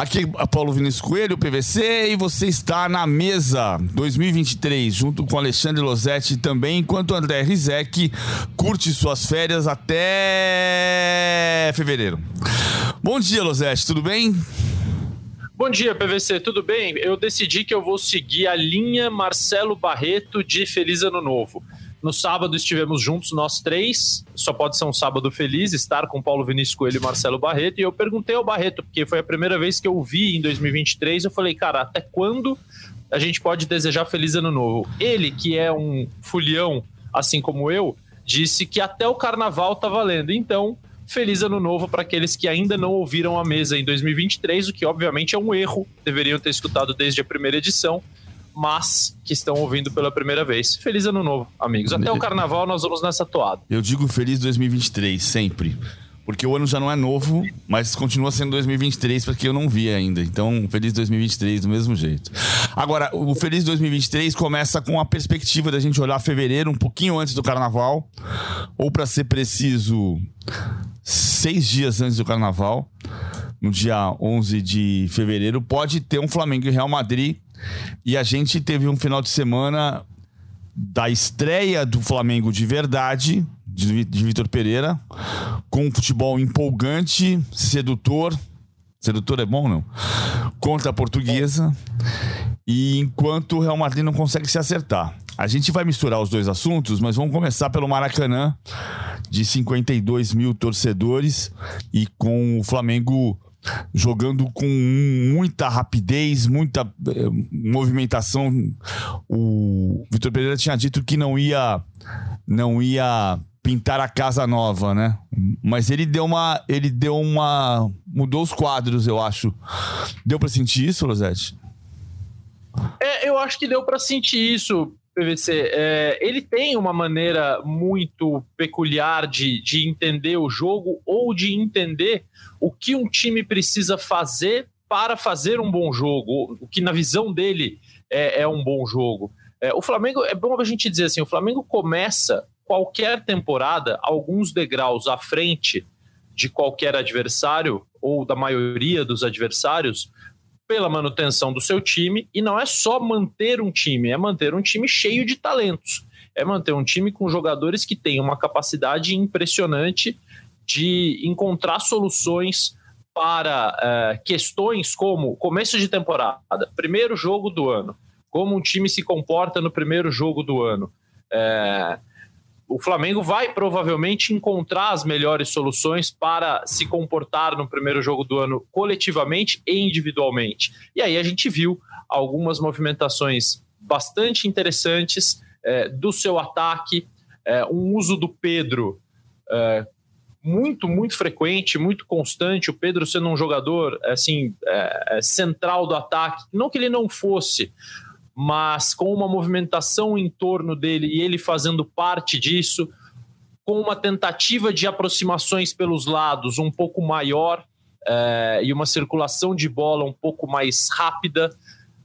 Aqui é Paulo Vinícius Coelho, PVC, e você está na mesa 2023, junto com Alexandre Losetti também, enquanto André Rizek curte suas férias até fevereiro. Bom dia, Losetti, tudo bem? Bom dia, PVC, tudo bem? Eu decidi que eu vou seguir a linha Marcelo Barreto de Feliz Ano Novo. No sábado estivemos juntos, nós três. Só pode ser um sábado feliz estar com Paulo Vinícius Coelho e Marcelo Barreto. E eu perguntei ao Barreto, porque foi a primeira vez que eu vi em 2023. Eu falei, cara, até quando a gente pode desejar feliz ano novo? Ele, que é um fulião, assim como eu, disse que até o carnaval tá valendo. Então, feliz ano novo para aqueles que ainda não ouviram a mesa em 2023, o que obviamente é um erro. Deveriam ter escutado desde a primeira edição mas que estão ouvindo pela primeira vez. Feliz ano novo, amigos. Até o carnaval nós vamos nessa toada. Eu digo feliz 2023, sempre. Porque o ano já não é novo, mas continua sendo 2023 porque eu não vi ainda. Então, feliz 2023 do mesmo jeito. Agora, o feliz 2023 começa com a perspectiva da gente olhar fevereiro um pouquinho antes do carnaval, ou para ser preciso, seis dias antes do carnaval, no dia 11 de fevereiro, pode ter um Flamengo e Real Madrid e a gente teve um final de semana da estreia do Flamengo de verdade, de, de Vitor Pereira, com um futebol empolgante, sedutor. Sedutor é bom, não? Contra a portuguesa. E enquanto o Real Madrid não consegue se acertar. A gente vai misturar os dois assuntos, mas vamos começar pelo Maracanã, de 52 mil torcedores, e com o Flamengo jogando com muita rapidez, muita eh, movimentação. O Vitor Pereira tinha dito que não ia não ia pintar a casa nova, né? Mas ele deu uma ele deu uma mudou os quadros, eu acho. Deu para sentir isso, Rosete? É, eu acho que deu para sentir isso. PVC, é, ele tem uma maneira muito peculiar de, de entender o jogo ou de entender o que um time precisa fazer para fazer um bom jogo, o que na visão dele é, é um bom jogo. É, o Flamengo, é bom a gente dizer assim, o Flamengo começa qualquer temporada alguns degraus à frente de qualquer adversário ou da maioria dos adversários pela manutenção do seu time, e não é só manter um time, é manter um time cheio de talentos. É manter um time com jogadores que têm uma capacidade impressionante de encontrar soluções para é, questões como começo de temporada, primeiro jogo do ano, como um time se comporta no primeiro jogo do ano. É, o Flamengo vai provavelmente encontrar as melhores soluções para se comportar no primeiro jogo do ano coletivamente e individualmente. E aí a gente viu algumas movimentações bastante interessantes é, do seu ataque, é, um uso do Pedro é, muito, muito frequente, muito constante. O Pedro sendo um jogador assim é, é, central do ataque, não que ele não fosse, mas com uma movimentação em torno dele e ele fazendo parte disso, com uma tentativa de aproximações pelos lados um pouco maior é, e uma circulação de bola um pouco mais rápida.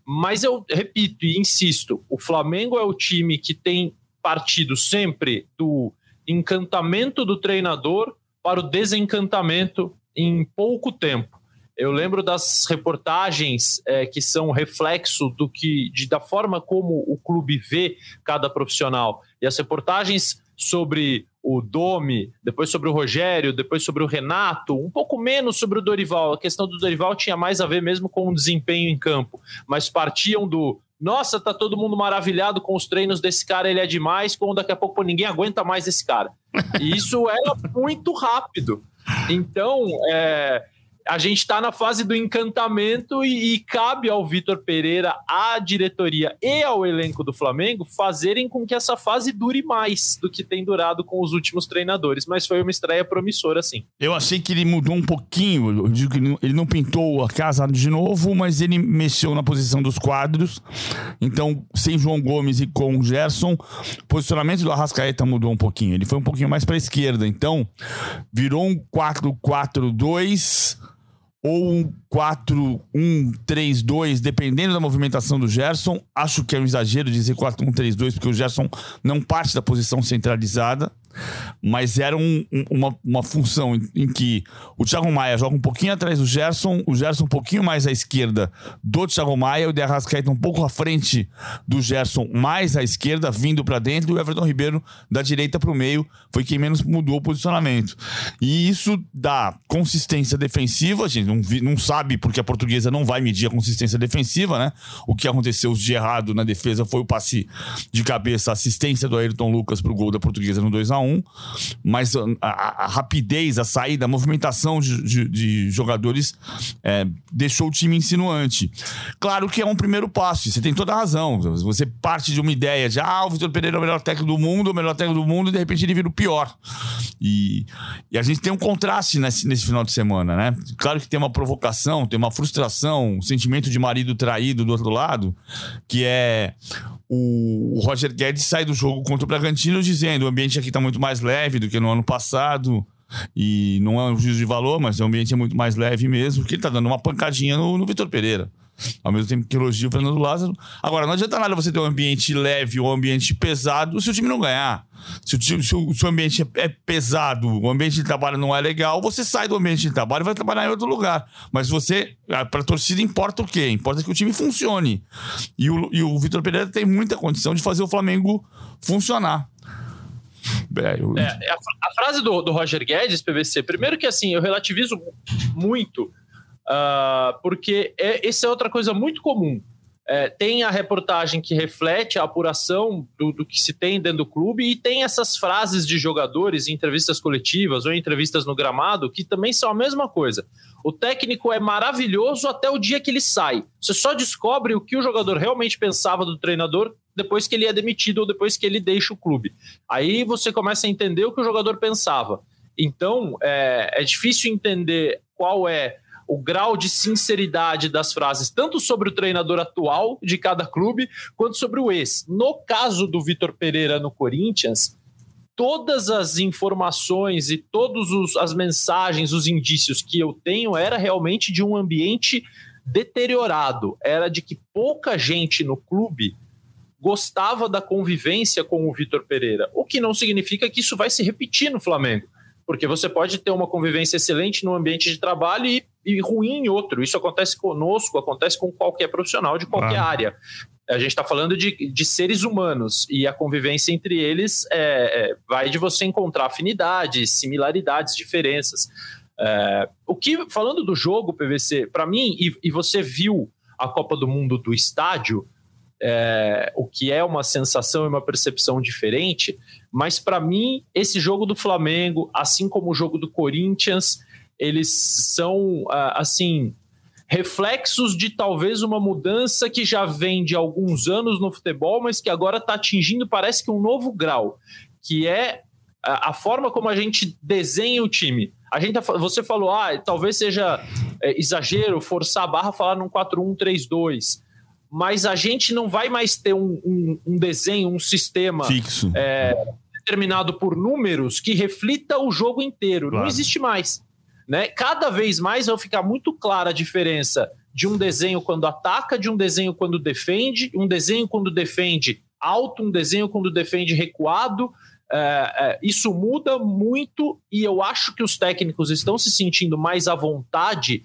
Mas eu repito e insisto: o Flamengo é o time que tem partido sempre do encantamento do treinador para o desencantamento em pouco tempo. Eu lembro das reportagens é, que são reflexo do que, de, da forma como o clube vê cada profissional. E as reportagens sobre o Domi, depois sobre o Rogério, depois sobre o Renato, um pouco menos sobre o Dorival. A questão do Dorival tinha mais a ver mesmo com o desempenho em campo, mas partiam do nossa, tá todo mundo maravilhado com os treinos desse cara, ele é demais, como daqui a pouco ninguém aguenta mais esse cara. E isso era muito rápido. Então, é, a gente está na fase do encantamento e, e cabe ao Vitor Pereira, à diretoria e ao elenco do Flamengo fazerem com que essa fase dure mais do que tem durado com os últimos treinadores. Mas foi uma estreia promissora, sim. Eu achei que ele mudou um pouquinho. Ele não pintou a casa de novo, mas ele mexeu na posição dos quadros. Então, sem João Gomes e com Gerson, o posicionamento do Arrascaeta mudou um pouquinho. Ele foi um pouquinho mais para a esquerda. Então, virou um 4-4-2 ou um 4-1-3-2, dependendo da movimentação do Gerson. Acho que é um exagero dizer 4-1-3-2, porque o Gerson não parte da posição centralizada mas era um, um, uma, uma função em, em, que o Thiago Maia joga um pouquinho atrás do Gerson, o Gerson um pouquinho mais à esquerda do Thiago Maia, o De Arrascaeta um pouco à frente do Gerson, mais à esquerda, vindo para dentro, e o Everton Ribeiro da direita para o meio, foi quem menos mudou o posicionamento. E isso dá consistência defensiva, a gente não, não sabe porque a portuguesa não vai medir a consistência defensiva, né? O que aconteceu de errado na defesa foi o passe de cabeça, a assistência do Ayrton Lucas para o gol da portuguesa no 2 a 1 1, mas a, a, a rapidez, a saída, a movimentação de, de, de jogadores é, deixou o time insinuante. Claro que é um primeiro passo, você tem toda a razão. Você parte de uma ideia de, ah, o Vitor Pereira é o melhor técnico do mundo, o melhor técnico do mundo, e de repente ele vira o pior. E, e a gente tem um contraste nesse, nesse final de semana, né? Claro que tem uma provocação, tem uma frustração, um sentimento de marido traído do outro lado, que é o Roger Guedes sai do jogo contra o Bragantino dizendo o ambiente aqui está muito mais leve do que no ano passado. E não é um juízo de valor, mas o ambiente é muito mais leve mesmo, porque ele está dando uma pancadinha no, no Vitor Pereira. Ao mesmo tempo que elogia o Fernando Lázaro. Agora, não adianta nada você ter um ambiente leve ou um ambiente pesado se o time não ganhar. Se o, time, se o, se o ambiente é, é pesado, o ambiente de trabalho não é legal, você sai do ambiente de trabalho e vai trabalhar em outro lugar. Mas você, para a torcida, importa o quê? Importa que o time funcione. E o, e o Vitor Pereira tem muita condição de fazer o Flamengo funcionar. É, eu... é, a, a, frase do, do Roger Guedes, PVC, primeiro que assim, eu relativizo muito, uh, porque é, essa é outra coisa muito comum. É, tem a reportagem que reflete a apuração do, do, que se tem dentro do clube e tem essas frases de jogadores em entrevistas coletivas ou em entrevistas no gramado que também são a mesma coisa. O técnico é maravilhoso até o dia que ele sai. Você só descobre o que o jogador realmente pensava do treinador depois que ele é demitido ou depois que ele deixa o clube. Aí você começa a entender o que o jogador pensava. Então é, é difícil entender qual é o grau de sinceridade das frases, tanto sobre o treinador atual de cada clube, quanto sobre o ex. No caso do Vitor Pereira no Corinthians, todas as informações e todas as mensagens, os indícios que eu tenho era realmente de um ambiente deteriorado, era de que pouca gente no clube gostava da convivência com o Vitor Pereira, o que não significa que isso vai se repetir no Flamengo porque você pode ter uma convivência excelente no ambiente de trabalho e, e ruim em outro. Isso acontece conosco, acontece com qualquer profissional de qualquer ah. área. A gente está falando de, de seres humanos e a convivência entre eles é, é, vai de você encontrar afinidades, similaridades, diferenças. É, o que, falando do jogo, PVC, para mim, e, e você viu a Copa do Mundo do estádio, é, o que é uma sensação e uma percepção diferente, mas para mim, esse jogo do Flamengo, assim como o jogo do Corinthians, eles são, ah, assim, reflexos de talvez uma mudança que já vem de alguns anos no futebol, mas que agora está atingindo, parece que um novo grau, que é a, forma como a gente desenha o time. A gente, tá você falou, ah, talvez seja é, exagero forçar a barra falar num 4-1-3-2 mas a gente não vai mais ter um, um, um desenho, um sistema fixo. É, determinado por números que reflita o jogo inteiro. Claro. Não existe mais. Né? Cada vez mais vai ficar muito clara a diferença de um desenho quando ataca, de um desenho quando defende, um desenho quando defende alto, um desenho quando defende recuado. É, é, isso muda muito e eu acho que os técnicos estão se sentindo mais à vontade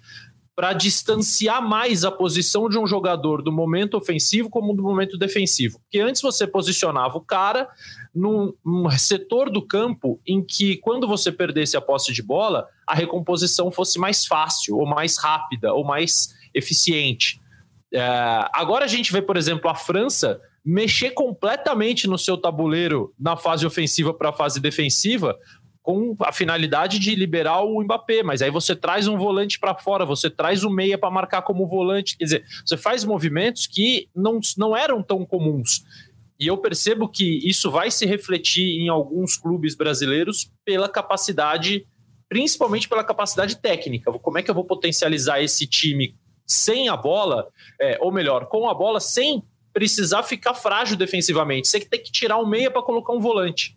para distanciar mais a posição de um jogador do momento ofensivo como do momento defensivo. Porque antes você posicionava o cara num, num, setor do campo em que, quando você perdesse a posse de bola, a recomposição fosse mais fácil, ou mais rápida, ou mais eficiente. É, agora a gente vê, por exemplo, a França mexer completamente no seu tabuleiro na fase ofensiva para a fase defensiva, com a finalidade de liberar o Mbappé, mas aí você traz um volante para fora, você traz o meia para marcar como volante, quer dizer, você faz movimentos que não, não eram tão comuns. E eu percebo que isso vai se refletir em alguns clubes brasileiros pela capacidade, principalmente pela capacidade técnica. Como é que eu vou potencializar esse time sem a bola, é, ou melhor, com a bola, sem precisar ficar frágil defensivamente? Você tem que tirar um meia para colocar um volante.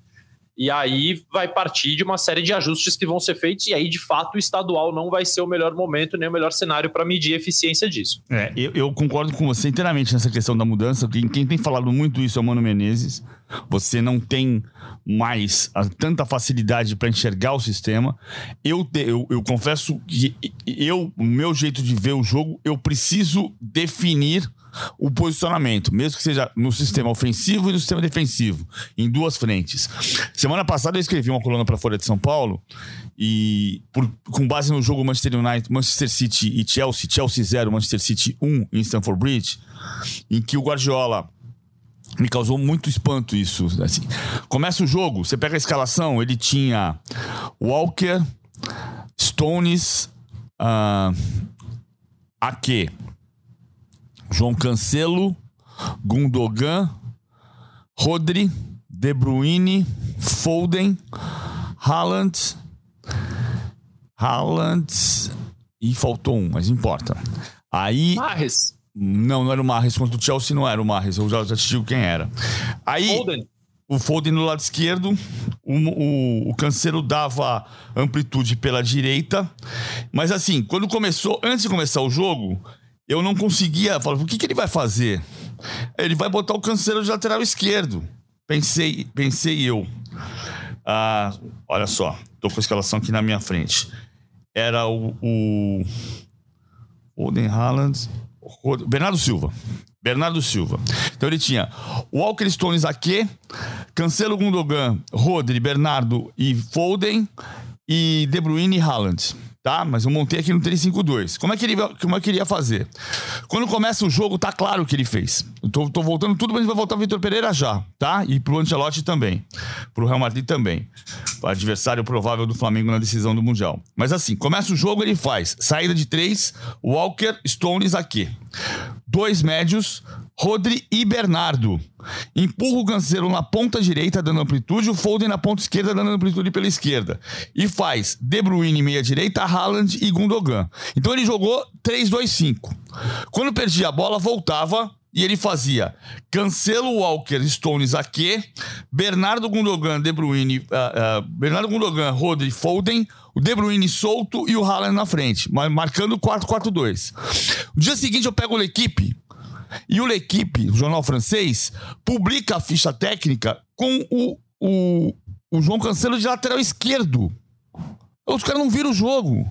E aí vai partir de uma série de ajustes que vão ser feitos, e aí, de fato, o estadual não vai ser o melhor momento nem o melhor cenário para medir a eficiência disso. É, eu, eu, concordo com você inteiramente nessa questão da mudança. Quem, quem tem falado muito isso é o Mano Menezes. Você não tem mais a, tanta facilidade para enxergar o sistema. Eu, eu, eu confesso que eu, o meu jeito de ver o jogo, eu preciso definir o posicionamento, mesmo que seja no sistema ofensivo e no sistema defensivo, em duas frentes. Semana passada eu escrevi uma coluna para a Folha de São Paulo e por, com base no jogo Manchester United, Manchester City e Chelsea, Chelsea 0, Manchester City 1 em Stamford Bridge, em que o Guardiola me causou muito espanto isso. Assim. Começa o jogo, você pega a escalação, ele tinha Walker, Stones, uh, Ake, João Cancelo, Gundogan, Rodri, De Bruyne, Foden, Haaland, Haaland e faltou um, mas importa. Aí. Marres. Não, não era o Marres. Contra o Chelsea não era o Marres. Eu já, já te digo quem era. Aí. Foden. O Foden no lado esquerdo, o, o, o Cancelo dava amplitude pela direita. Mas assim, quando começou, antes de começar o jogo, eu não conseguia. Falar, o que, que ele vai fazer? Ele vai botar o Cancelo de lateral esquerdo. Pensei, pensei eu. Ah, olha só, tô com a escalação aqui na minha frente. Era o, o Oden Haaland, Bernardo Silva. Bernardo Silva. Então ele tinha Walker Stones aqui, Cancelo Gundogan, Rodri, Bernardo e Foden e De Bruyne e Haaland tá? Mas eu montei aqui no 352. Como é que ele, como é que ele ia fazer? Quando começa o jogo, tá claro o que ele fez. Eu tô, tô voltando tudo, mas vai voltar o Vitor Pereira já, tá? E pro Ancelotti também. Pro Real Madrid também. O adversário provável do Flamengo na decisão do Mundial. Mas assim, começa o jogo, ele faz saída de três, Walker, Stones aqui. Dois médios, Rodri e Bernardo. Empurra o Cancelo na ponta direita, dando amplitude, o Foden na ponta esquerda, dando amplitude pela esquerda. E faz De Bruyne meia direita, Haaland e Gundogan. Então ele jogou 3-2-5. Quando perdia a bola, voltava e ele fazia Cancelo, Walker, Stones, aqui, Bernardo Gundogan, De Bruyne, uh, uh, Bernardo Gundogan, Rodri, Foden, o De Bruyne solto e o Haaland na frente, marcando 4-4-2. No dia seguinte eu pego a equipe e o L'Equipe, o jornal francês, publica a ficha técnica com o, o, o João Cancelo de lateral esquerdo. Os caras não viram o jogo.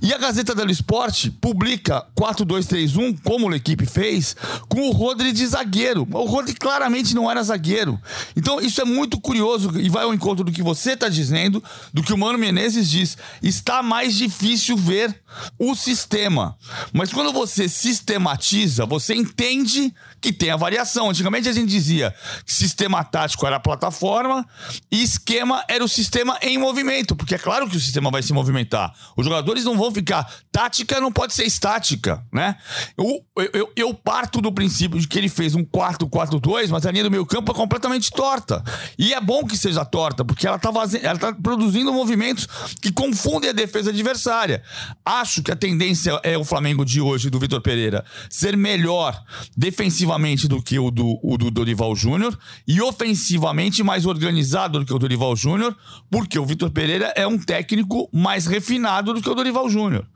E a Gazeta dello Esporte publica 4-2-3-1, como a equipe fez, com o Rodri de zagueiro. O Rodri claramente não era zagueiro. Então isso é muito curioso e vai ao encontro do que você está dizendo, do que o Mano Menezes diz. Está mais difícil ver o sistema. Mas quando você sistematiza, você entende que tem a variação. Antigamente a gente dizia que sistema tático era a plataforma e esquema era o sistema em movimento, porque é claro que o sistema vai se movimentar. Os jogadores não vão ficar. Tática não pode ser estática, né? Eu, eu, eu parto do princípio de que ele fez um 4-4-2, mas a linha do meio campo é completamente torta. E é bom que seja torta, porque ela está tá produzindo movimentos que confundem a defesa adversária. Acho que a tendência é o Flamengo de hoje, do Vitor Pereira, ser melhor defensivamente defensivamente do que o do, o do Dorival Júnior e ofensivamente mais organizado do que o Dorival Júnior, porque o Vitor Pereira é um técnico mais refinado do que o Dorival Júnior.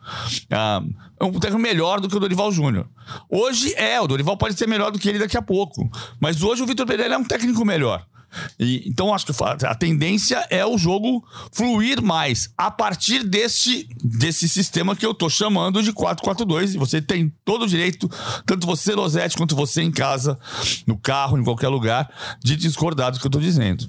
Ah, é um técnico melhor do que o Dorival Júnior. Hoje é, o Dorival pode ser melhor do que ele daqui a pouco. Mas hoje o Vitor Pereira é um técnico melhor. E, então, acho que a tendência é o jogo fluir mais a partir deste, desse sistema que eu tô chamando de 4-4-2. E você tem todo o direito, tanto você, Rosete, quanto você em casa, no carro, em qualquer lugar, de discordar do que eu tô dizendo.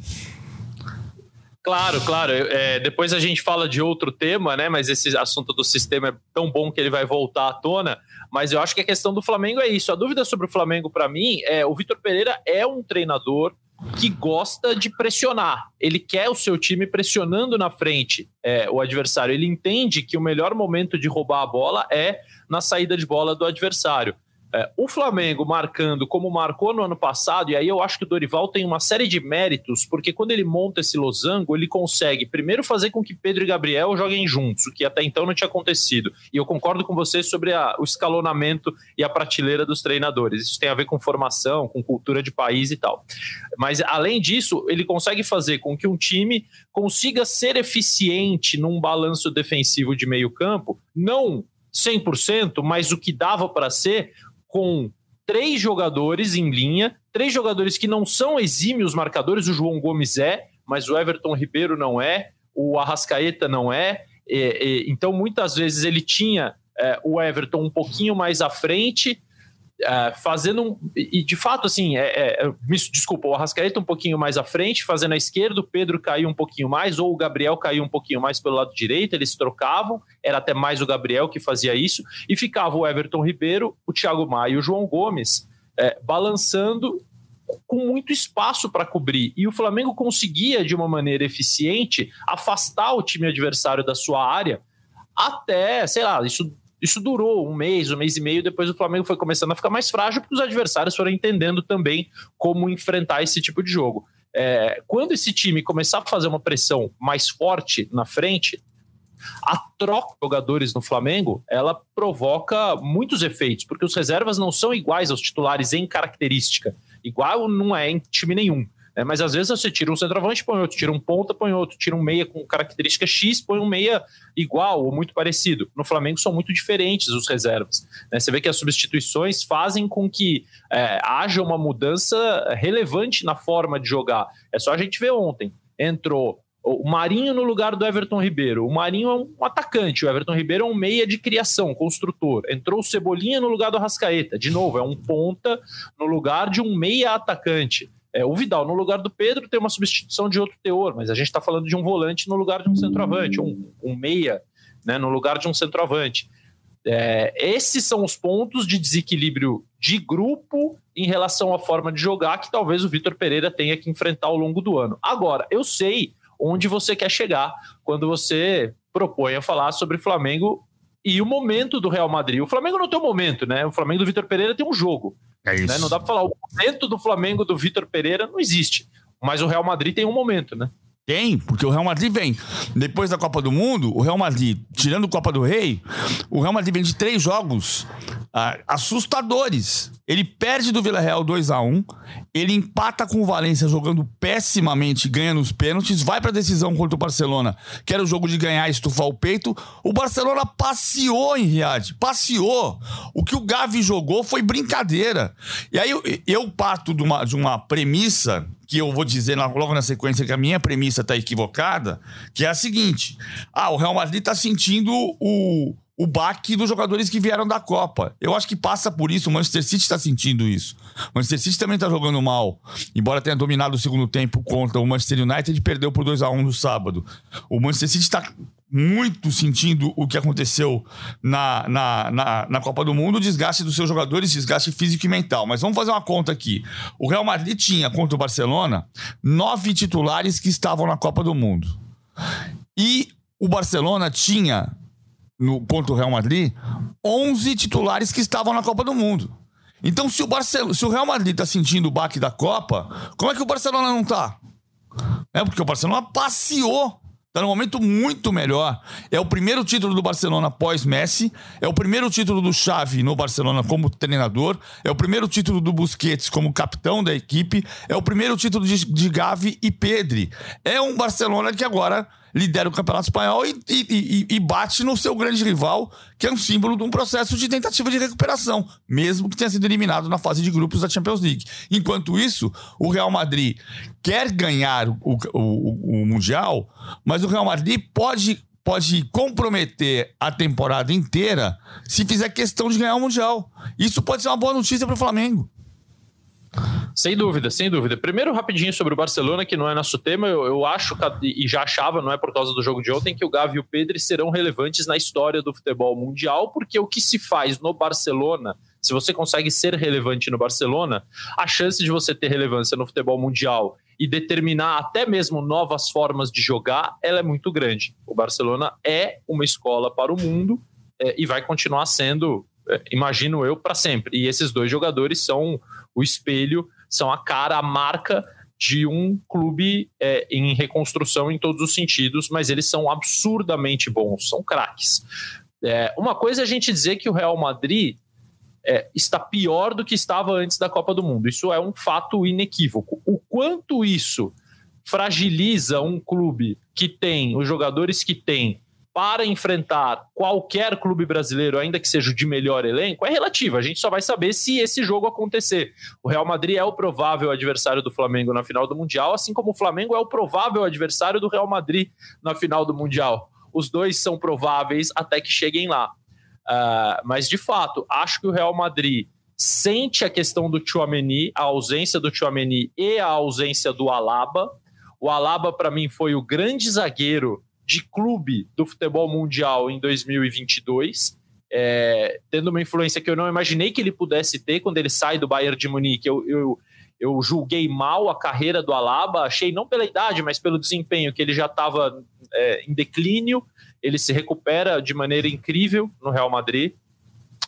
Claro, claro. É, depois a gente fala de outro tema, né? Mas esse assunto do sistema é tão bom que ele vai voltar à tona. Mas eu acho que a questão do Flamengo é isso. A dúvida sobre o Flamengo, para mim, é o Vitor Pereira é um treinador que gosta de pressionar. Ele quer o seu time pressionando na frente é, o adversário. Ele entende que o melhor momento de roubar a bola é na saída de bola do adversário. É, o Flamengo marcando como marcou no ano passado, e aí eu acho que o Dorival tem uma série de méritos, porque quando ele monta esse losango, ele consegue primeiro fazer com que Pedro e Gabriel joguem juntos, o que até então não tinha acontecido. E eu concordo com você sobre a, o escalonamento e a prateleira dos treinadores. Isso tem a ver com formação, com cultura de país e tal. Mas além disso, ele consegue fazer com que um time consiga ser eficiente num balanço defensivo de meio campo, não 100%, mas o que dava para ser com três jogadores em linha, três jogadores que não são exímios marcadores, o João Gomes é, mas o Everton Ribeiro não é, o Arrascaeta não é. então, muitas vezes ele tinha é, o Everton um pouquinho mais à frente, é, fazendo um, e de fato assim é, é, me, desculpa o Arrascaeta um pouquinho mais à frente fazendo a esquerda o Pedro caiu um pouquinho mais ou o Gabriel caiu um pouquinho mais pelo lado direito eles trocavam era até mais o Gabriel que fazia isso e ficava o Everton Ribeiro o Thiago Maia e o João Gomes é, balançando com muito espaço para cobrir. E o Flamengo conseguia de uma maneira eficiente afastar o time adversário da sua área até, sei lá, isso isso durou um mês, um mês e meio, depois o Flamengo foi começando a ficar mais frágil, porque os adversários foram entendendo também como enfrentar esse tipo de jogo. É, quando esse time começar a fazer uma pressão mais forte na frente, a troca de jogadores no Flamengo ela provoca muitos efeitos, porque os reservas não são iguais aos titulares em característica. Igual não é em time nenhum. É, mas às vezes você tira um centroavante, põe outro, tira um ponta, põe outro, tira um meia com característica X, põe um meia igual ou muito parecido. No Flamengo são muito diferentes os reservas. Né? Você vê que as substituições fazem com que é, haja uma mudança relevante na forma de jogar. É só a gente ver ontem. Entrou o Marinho no lugar do Everton Ribeiro. O Marinho é um atacante, o Everton Ribeiro é um meia de criação, construtor. Entrou o Cebolinha no lugar do Rascaeta. De novo, é um ponta no lugar de um meia atacante. É, o Vidal, no lugar do Pedro, tem uma substituição de outro teor, mas a gente está falando de um volante no lugar de um centroavante, um, um meia né, no lugar de um centroavante. É, esses são os pontos de desequilíbrio de grupo em relação à forma de jogar que talvez o Vitor Pereira tenha que enfrentar ao longo do ano. Agora, eu sei onde você quer chegar quando você propõe a falar sobre Flamengo e o momento do Real Madrid. O Flamengo não tem um momento, né? O Flamengo do Vitor Pereira tem um jogo. É isso. Né? Não dá para falar, o momento do Flamengo do Vitor Pereira não existe. Mas o Real Madrid tem um momento, né? Tem, porque o Real Madrid vem. Depois da Copa do Mundo, o Real Madrid, tirando a Copa do Rei, o Real Madrid vem de três jogos ah, assustadores. Ele perde do Vila Real 2 a 1 ele empata com o Valência jogando pessimamente, ganha nos pênaltis, vai para a decisão contra o Barcelona, que era o jogo de ganhar e estufar o peito. O Barcelona passeou em Riad, passeou. O que o Gavi jogou foi brincadeira. E aí eu, eu parto de uma, de uma premissa que eu vou dizer logo na sequência que a minha premissa está equivocada, que é a seguinte: ah, o Real Madrid está sentindo o, o baque dos jogadores que vieram da Copa. Eu acho que passa por isso, o Manchester City está sentindo isso. O Manchester City também está jogando mal, embora tenha dominado o segundo tempo contra o Manchester United perdeu por 2 a 1 no sábado. O Manchester City está muito sentindo o que aconteceu na, na, na, na, Copa do Mundo, o desgaste dos seus jogadores, desgaste físico e mental. Mas vamos fazer uma conta aqui. O Real Madrid tinha, contra o Barcelona, nove titulares que estavam na Copa do Mundo. E o Barcelona tinha, no, contra o Real Madrid, 11 titulares que estavam na Copa do Mundo. Então, se o, Barcelona, se o Real Madrid está sentindo o baque da Copa, como é que o Barcelona não está? É porque o Barcelona passeou Está num momento muito melhor. É o primeiro título do Barcelona pós-Messi. É o primeiro título do Xavi no Barcelona como treinador. É o primeiro título do Busquets como capitão da equipe. É o primeiro título de, de Gavi e Pedri. É um Barcelona que agora lidera o Campeonato Espanhol e, e, e, bate no seu grande rival, que é um símbolo de um processo de tentativa de recuperação, mesmo que tenha sido eliminado na fase de grupos da Champions League. Enquanto isso, o Real Madrid quer ganhar o, o, o Mundial, mas o Real Madrid pode pode comprometer a temporada inteira se fizer questão de ganhar o Mundial. Isso pode ser uma boa notícia para o Flamengo. Sem dúvida, sem dúvida. Primeiro, rapidinho sobre o Barcelona, que não é nosso tema, eu, eu acho, e já achava, não é por causa do jogo de ontem, que o Gavi e o Pedro serão relevantes na história do futebol mundial, porque o que se faz no Barcelona se você consegue ser relevante no Barcelona, a chance de você ter relevância no futebol mundial e determinar até mesmo novas formas de jogar, ela é muito grande. O Barcelona é uma escola para o mundo é, e vai continuar sendo, imagino eu, para sempre. E esses dois jogadores são o espelho, são a cara, a marca de um clube é, em reconstrução em todos os sentidos, mas eles são absurdamente bons, são craques. É, uma coisa é a gente dizer que o Real Madrid é, está pior do que estava antes da Copa do Mundo. Isso é um fato inequívoco. O quanto isso fragiliza um clube que tem os jogadores que tem para enfrentar qualquer clube brasileiro, ainda que seja de melhor elenco, é relativo. A gente só vai saber se esse jogo acontecer. O Real Madrid é o provável adversário do Flamengo na final do Mundial, assim como o Flamengo é o provável adversário do Real Madrid na final do Mundial. Os dois são prováveis até que cheguem lá. Uh, mas, de fato, acho que o Real Madrid sente a questão do Chouameni, a ausência do Chouameni e a ausência do Alaba. O Alaba, para mim, foi o grande zagueiro de clube do futebol mundial em 2022, é, tendo uma influência que eu não imaginei que ele pudesse ter quando ele sai do Bayern de Munique. Eu, eu, eu julguei mal a carreira do Alaba, achei não pela idade, mas pelo desempenho, que ele já estava é, em declínio, ele se recupera de maneira incrível no Real Madrid.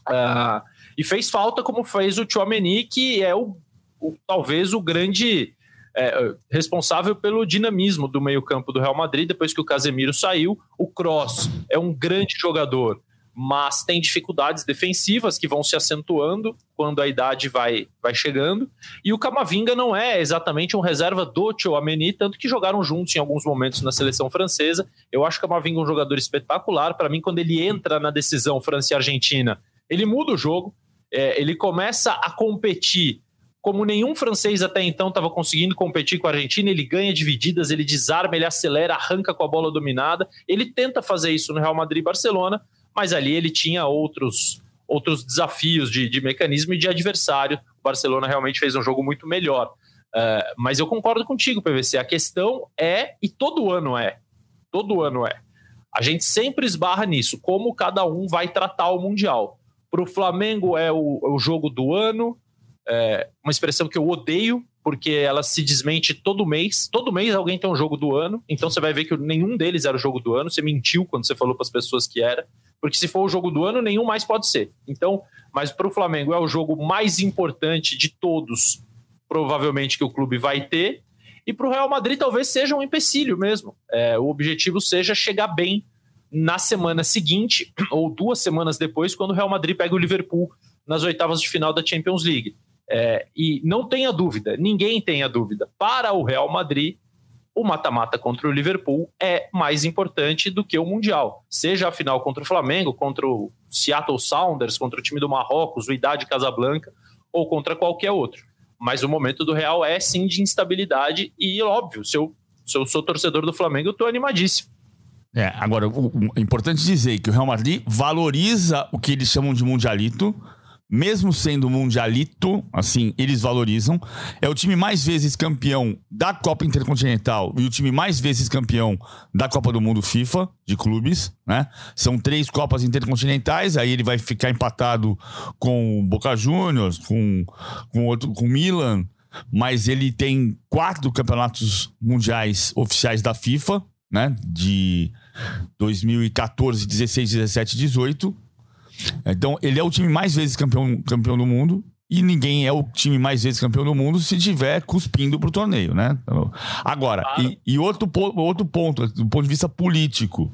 Uh, e fez falta como fez o Chouameni, que é o, o talvez o grande é, responsável pelo dinamismo do meio-campo do Real Madrid depois que o Casemiro saiu. O Cross é um grande jogador, mas tem dificuldades defensivas que vão se acentuando quando a idade vai, vai chegando. E o Camavinga não é exatamente um reserva do Tchouameni, tanto que jogaram juntos em alguns momentos na seleção francesa. Eu acho que o Camavinga é um jogador espetacular. Para mim, quando ele entra na decisão França e Argentina, ele muda o jogo. É, ele começa a competir como nenhum francês até então estava conseguindo competir com a Argentina, ele ganha divididas, ele desarma, ele acelera, arranca com a bola dominada. Ele tenta fazer isso no Real Madrid e Barcelona, mas ali ele tinha outros, outros desafios de, de mecanismo e de adversário. O Barcelona realmente fez um jogo muito melhor. Uh, mas eu concordo contigo, PVC. A questão é, e todo ano é, todo ano é. A gente sempre esbarra nisso, como cada um vai tratar o Mundial. Para o Flamengo é o, o jogo do ano, é uma expressão que eu odeio, porque ela se desmente todo mês. Todo mês alguém tem um jogo do ano, então você vai ver que nenhum deles era o jogo do ano. Você mentiu quando você falou para as pessoas que era, porque se for o jogo do ano, nenhum mais pode ser. Então, mas para o Flamengo é o jogo mais importante de todos, provavelmente que o clube vai ter. E para o Real Madrid talvez seja um empecilho mesmo. É, o objetivo seja chegar bem na semana seguinte ou duas semanas depois, quando o Real Madrid pega o Liverpool nas oitavas de final da Champions League. É, e não tenha dúvida, ninguém tenha dúvida, para o Real Madrid, o mata-mata contra o Liverpool é mais importante do que o Mundial. Seja a final contra o Flamengo, contra o Seattle Sounders, contra o time do Marrocos, o Idade Casablanca, ou contra qualquer outro. Mas o momento do Real é sim de instabilidade e, óbvio, se eu, se eu sou torcedor do Flamengo, eu estou animadíssimo. É, agora, o, o, é importante dizer que o Real Madrid valoriza o que eles chamam de mundialito, mesmo sendo mundialito, assim, eles valorizam. É o time mais vezes campeão da Copa Intercontinental e o time mais vezes campeão da Copa do Mundo FIFA, de clubes, né? São três Copas Intercontinentais, aí ele vai ficar empatado com o Boca Juniors, com, com outro, com Milan, mas ele tem quatro campeonatos mundiais oficiais da FIFA, né? De 2014, 16, 17, 18 então, ele é o time mais vezes campeão, campeão do mundo. E ninguém é o time mais vezes campeão do mundo se tiver cuspindo pro torneio, né? Agora, claro. e, e, outro, outro ponto, do ponto de vista político,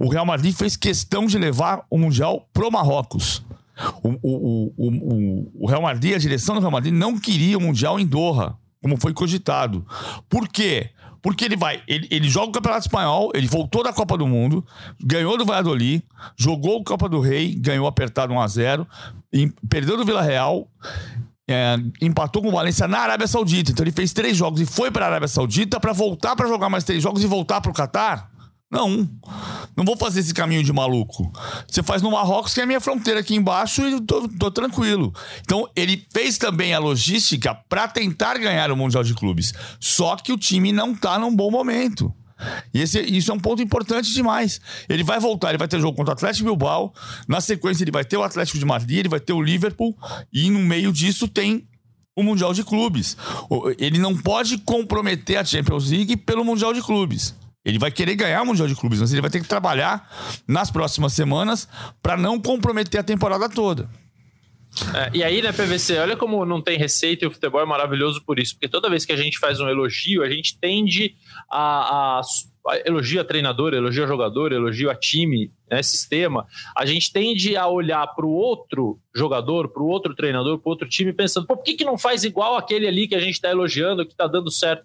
o Real Madrid fez questão de levar o Mundial pro Marrocos. O, o, o, o, Real Madrid, a direção do Real Madrid, não queria o Mundial em Doha, como foi cogitado. Por quê? Porque ele vai, ele, ele joga o Campeonato Espanhol, ele voltou da Copa do Mundo, ganhou do Valladolid, jogou o Copa do Rei, ganhou apertado 1x0, perdeu do Vila Real, é, empatou com o Valência na Arábia Saudita. Então ele fez três jogos e foi para a Arábia Saudita para voltar para jogar mais três jogos e voltar para o Catar. Não. Não vou fazer esse caminho de maluco. Você faz no Marrocos, que é a minha fronteira aqui embaixo, e tô, tô tranquilo. Então, ele fez também a logística para tentar ganhar o Mundial de Clubes. Só que o time não tá num bom momento. E esse, isso é um ponto importante demais. Ele vai voltar, ele vai ter jogo contra o Atlético Bilbao. Na sequência, ele vai ter o Atlético de Madrid, ele vai ter o Liverpool. E no meio disso tem o Mundial de Clubes. Ele não pode comprometer a Champions League pelo Mundial de Clubes. Ele vai querer ganhar o Mundial de Clubes, mas ele vai ter que trabalhar nas próximas semanas para não comprometer a temporada toda. É, e aí, né, PVC, olha como não tem receita e o futebol é maravilhoso por isso, porque toda vez que a gente faz um elogio, a gente tende a, a, a elogio a treinador, elogio a jogador, elogio a time, né, sistema, a gente tende a olhar para o outro jogador, para o outro treinador, para outro time, pensando, por que, que não faz igual aquele ali que a gente está elogiando, que está dando certo?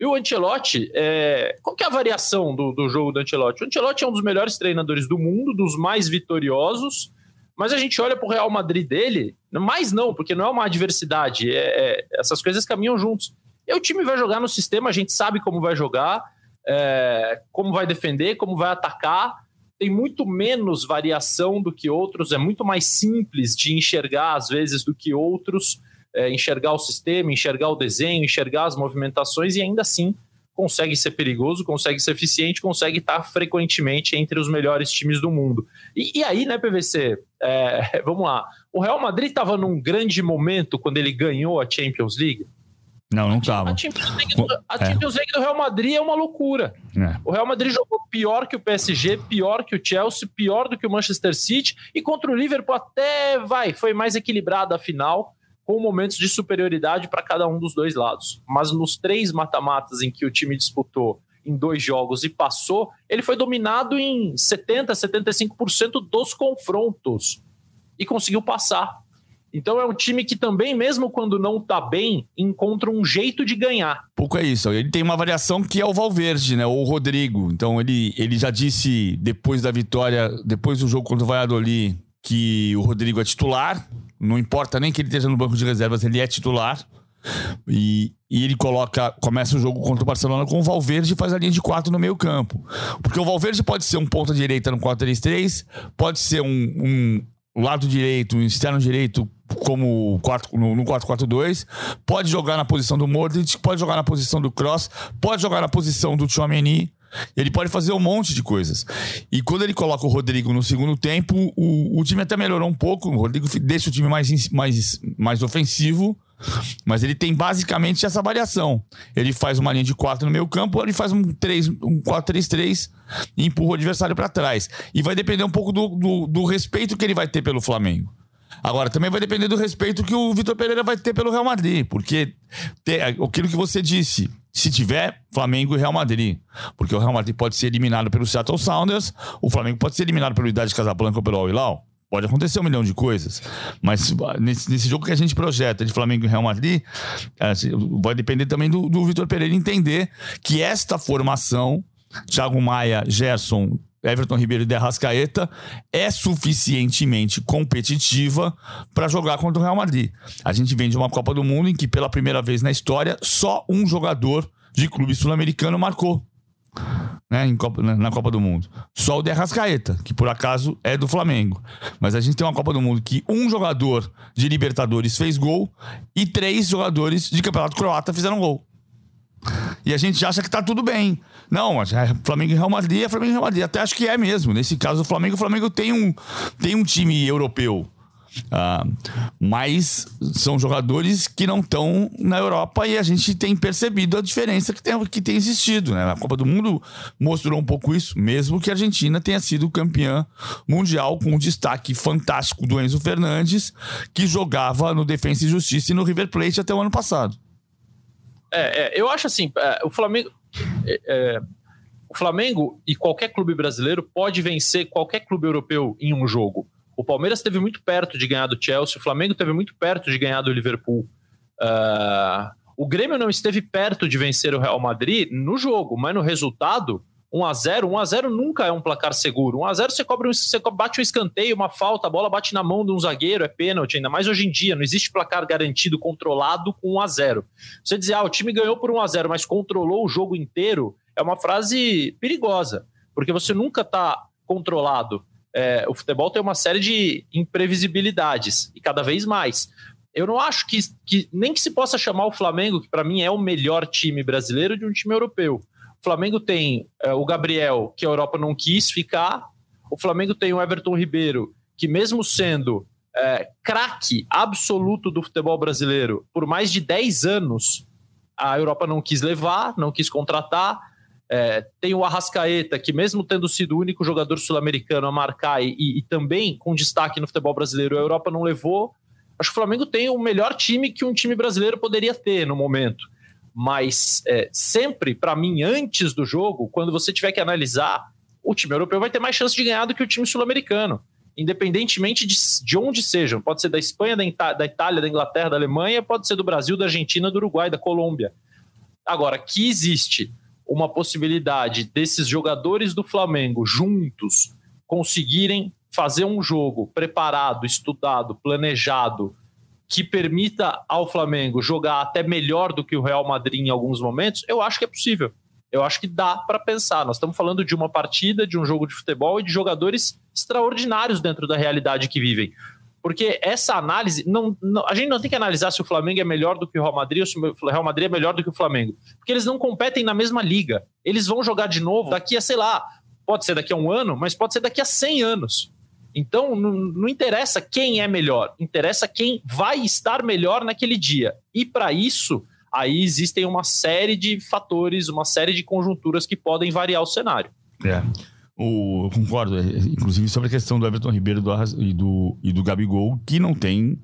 E o Ancelotti, é... qual que é a variação do, do jogo do Ancelotti? O Ancelotti é um dos melhores treinadores do mundo, dos mais vitoriosos, mas a gente olha para o Real Madrid dele, mais não, porque não é uma adversidade, é, é, essas coisas caminham juntos. E o time vai jogar no sistema, a gente sabe como vai jogar, é, como vai defender, como vai atacar. Tem muito menos variação do que outros, é muito mais simples de enxergar, às vezes, do que outros é, enxergar o sistema, enxergar o desenho, enxergar as movimentações e ainda assim consegue ser perigoso, consegue ser eficiente, consegue estar frequentemente entre os melhores times do mundo. E, e aí, né, PVC? É, vamos lá. O Real Madrid estava num grande momento quando ele ganhou a Champions League. Não, não estava. A, Champions League, do, a é. Champions League do Real Madrid é uma loucura. É. O Real Madrid jogou pior que o PSG, pior que o Chelsea, pior do que o Manchester City e contra o Liverpool até vai, foi mais equilibrada a final com momentos de superioridade para cada um dos dois lados. Mas nos três mata-matas em que o time disputou em dois jogos e passou, ele foi dominado em 70, 75% dos confrontos e conseguiu passar. Então é um time que também, mesmo quando não tá bem, encontra um jeito de ganhar. Pouco é isso. Ele tem uma variação que é o Valverde, né? Ou o Rodrigo. Então ele, ele já disse depois da vitória, depois do jogo contra o Valladolid, que o Rodrigo é titular. Não importa nem que ele esteja no banco de reservas, ele é titular. E, e, ele coloca, começa o jogo contra o Barcelona com o Valverde e faz a linha de quatro no meio campo. Porque o Valverde pode ser um ponta direita no 4-3-3, pode ser um, um lado direito, um externo direito como no 4-4-2, pode jogar na posição do Modric, pode jogar na posição do Cross, pode jogar na posição do Chouameni, ele pode fazer um monte de coisas. E quando ele coloca o Rodrigo no segundo tempo, o, o time até melhorou um pouco. O Rodrigo deixa o time mais, mais, mais ofensivo. Mas ele tem basicamente essa variação. Ele faz uma linha de 4 no meio campo, ele faz um, 3, um 4-3-3 e empurra o adversário para trás. E vai depender um pouco do, do, do respeito que ele vai ter pelo Flamengo. Agora, também vai depender do respeito que o Vitor Pereira vai ter pelo Real Madrid, porque ter, aquilo que você disse, se tiver Flamengo e Real Madrid, porque o Real Madrid pode ser eliminado pelo Seattle Sounders, o Flamengo pode ser eliminado pelo Idade Casablanca ou pelo Al Hilal. Pode acontecer um milhão de coisas, mas nesse, nesse, jogo que a gente projeta de Flamengo e Real Madrid, assim, vai depender também do, do Vitor Pereira entender que esta formação, Thiago Maia, Gerson, Everton Ribeiro e De Arrascaeta é suficientemente competitiva para jogar contra o Real Madrid. A gente vem de uma Copa do Mundo em que, pela primeira vez na história, só um jogador de clube sul-americano marcou. Né, Copa, na Copa do Mundo. Só o De Arrascaeta, que por acaso é do Flamengo. Mas a gente tem uma Copa do Mundo que um jogador de Libertadores fez gol e três jogadores de Campeonato Croata fizeram gol. E a gente acha que tá tudo bem. Não, é Flamengo e Real Madrid é Flamengo e Real Madrid. Até acho que é mesmo. Nesse caso do Flamengo, o Flamengo tem um, tem um time europeu. Uh, mas são jogadores que não estão na Europa e a gente tem percebido a diferença que tem, que tem existido. Né? A Copa do Mundo mostrou um pouco isso, mesmo que a Argentina tenha sido campeã mundial com um destaque fantástico do Enzo Fernandes, que jogava no Defensa e Justiça e no River Plate até o ano passado. É, é, eu acho assim, é, o Flamengo. É, é, o Flamengo e qualquer clube brasileiro pode vencer qualquer clube europeu em um jogo. O Palmeiras esteve muito perto de ganhar do Chelsea, o Flamengo esteve muito perto de ganhar do Liverpool. Uh, o Grêmio não esteve perto de vencer o Real Madrid no jogo, mas no resultado 1x0, 1x0 nunca é um placar seguro. 1x0 você, cobre, você bate um escanteio, uma falta, a bola bate na mão de um zagueiro, é pênalti, ainda mais hoje em dia. Não existe placar garantido, controlado com 1x0. Você dizer, ah, o time ganhou por 1x0, mas controlou o jogo inteiro, é uma frase perigosa, porque você nunca está controlado. É, o futebol tem uma série de imprevisibilidades, e cada vez mais. Eu não acho que, que nem que se possa chamar o Flamengo, que para mim é o melhor time brasileiro, de um time europeu. O Flamengo tem é, o Gabriel, que a Europa não quis ficar. O Flamengo tem o Everton Ribeiro, que mesmo sendo é, craque absoluto do futebol brasileiro por mais de 10 anos, a Europa não quis levar, não quis contratar. É, tem o Arrascaeta, que mesmo tendo sido o único jogador sul-americano a marcar e, e, também com destaque no futebol brasileiro, a Europa não levou. Acho que o Flamengo tem o melhor time que um time brasileiro poderia ter no momento. Mas é, sempre, para mim, antes do jogo, quando você tiver que analisar, o time europeu vai ter mais chance de ganhar do que o time sul-americano independentemente de, de onde sejam. Pode ser da Espanha, da, Ita da Itália, da Inglaterra, da Alemanha, pode ser do Brasil, da Argentina, do Uruguai, da Colômbia. Agora, que existe uma possibilidade desses jogadores do Flamengo juntos conseguirem fazer um jogo preparado, estudado, planejado, que permita ao Flamengo jogar até melhor do que o Real Madrid em alguns momentos, eu acho que é possível eu acho que dá para pensar. Nós estamos falando de uma partida, de um jogo de futebol e de jogadores extraordinários dentro da realidade que vivem. Porque essa análise, não, não, a gente não tem que analisar se o Flamengo é melhor do que o Real Madrid ou se o Real Madrid é melhor do que o Flamengo. Porque eles não competem na mesma liga. Eles vão jogar de novo daqui a, sei lá, pode ser daqui a um ano, mas pode ser daqui a 100 anos. Então, não, não interessa quem é melhor, interessa quem vai estar melhor naquele dia. E para isso, aí existem uma série de fatores, uma série de conjunturas que podem variar o cenário. É. O, eu concordo, é, inclusive sobre a questão do Everton Ribeiro do, e, do, e do Gabigol, que não tem,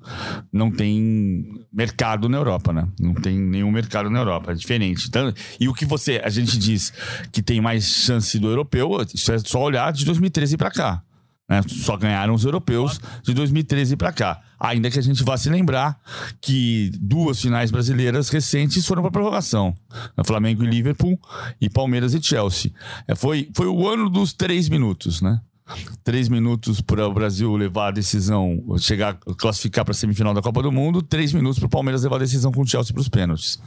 não tem mercado na Europa, né? Não tem nenhum mercado na Europa, é diferente. Então, e o que você, a gente diz que tem mais chance do europeu, isso é só olhar de 2013 para cá. Né? Só ganharam os europeus de 2013 para cá. Ainda que a gente vá se lembrar que duas finais brasileiras recentes foram para prorrogação: Flamengo e Liverpool e Palmeiras e Chelsea. É, foi, foi o ano dos três minutos, né? Três minutos para o Brasil levar a decisão, chegar, classificar para a semifinal da Copa do Mundo, três minutos para o Palmeiras levar a decisão com o Chelsea para os pênaltis.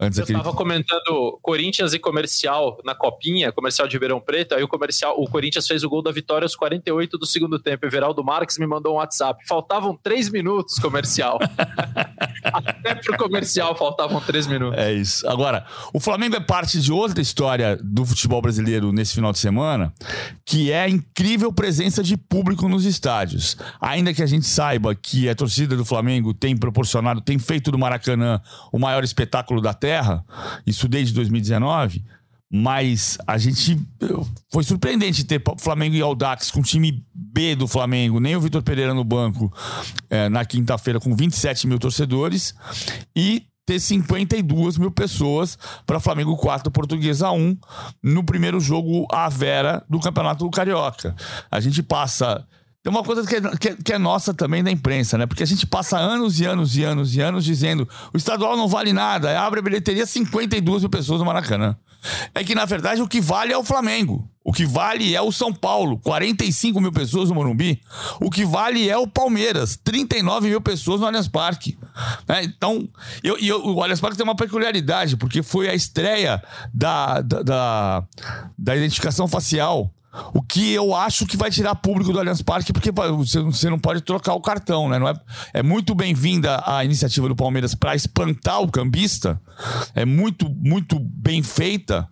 Antes eu estava comentando Corinthians e comercial na copinha, comercial de Ribeirão Preto. Aí o comercial, o Corinthians fez o gol da vitória aos 48 do segundo tempo. Everaldo Marques me mandou um WhatsApp. Faltavam três minutos comercial. Até pro comercial faltavam três minutos. É isso. Agora, o Flamengo é parte de outra história do futebol brasileiro nesse final de semana, que é a incrível presença de público nos estádios. Ainda que a gente saiba que a torcida do Flamengo tem proporcionado, tem feito do Maracanã o maior espetáculo da Terra, isso desde 2019, mas a gente foi surpreendente ter Flamengo e Aldax com o time B do Flamengo, nem o Vitor Pereira no banco é, na quinta-feira com 27 mil torcedores e ter 52 mil pessoas para Flamengo 4, Portuguesa 1 no primeiro jogo à Vera do Campeonato Carioca. A gente passa tem uma coisa que é, que, é, que é, nossa também da imprensa, né? Porque a gente passa anos e anos e anos e anos dizendo o estadual não vale nada, abre a bilheteria 52 mil pessoas no Maracanã. É que, na verdade, o que vale é o Flamengo. O que vale é o São Paulo, 45 mil pessoas no Morumbi. O que vale é o Palmeiras, 39 mil pessoas no Allianz Parque. É, então, eu, eu, o Allianz Parque tem uma peculiaridade, porque foi a estreia da, da, da, da identificação facial o que eu acho que vai tirar público do Allianz Parque, porque você não pode trocar o cartão, né? Não é, é muito bem-vinda a iniciativa do Palmeiras para espantar o cambista. É muito, muito bem feita.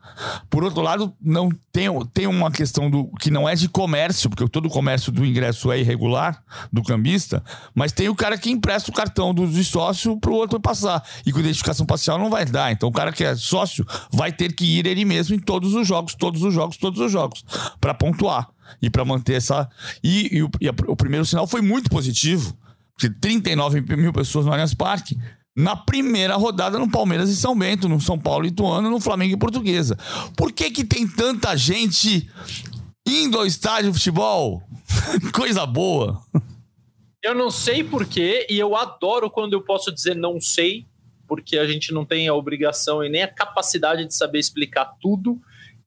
Por outro lado, não tem, tem uma questão do que não é de comércio, porque todo o comércio do ingresso é irregular do cambista, mas tem o cara que empresta o cartão do, de sócio para o outro passar. E com identificação facial não vai dar. Então o cara que é sócio vai ter que ir ele mesmo em todos os jogos, todos os jogos, todos os jogos. Pra para pontuar e para manter essa. E, e, o, e a, o, primeiro sinal foi muito positivo, porque 39 mil pessoas no Allianz Parque. Na primeira rodada no Palmeiras e São Bento, no São Paulo e Ituano, no Flamengo e Portuguesa. Por que, que tem tanta gente indo ao estádio de futebol? Coisa boa. Eu não sei porquê, e eu adoro quando eu posso dizer não sei, porque a gente não tem a obrigação e nem a capacidade de saber explicar tudo.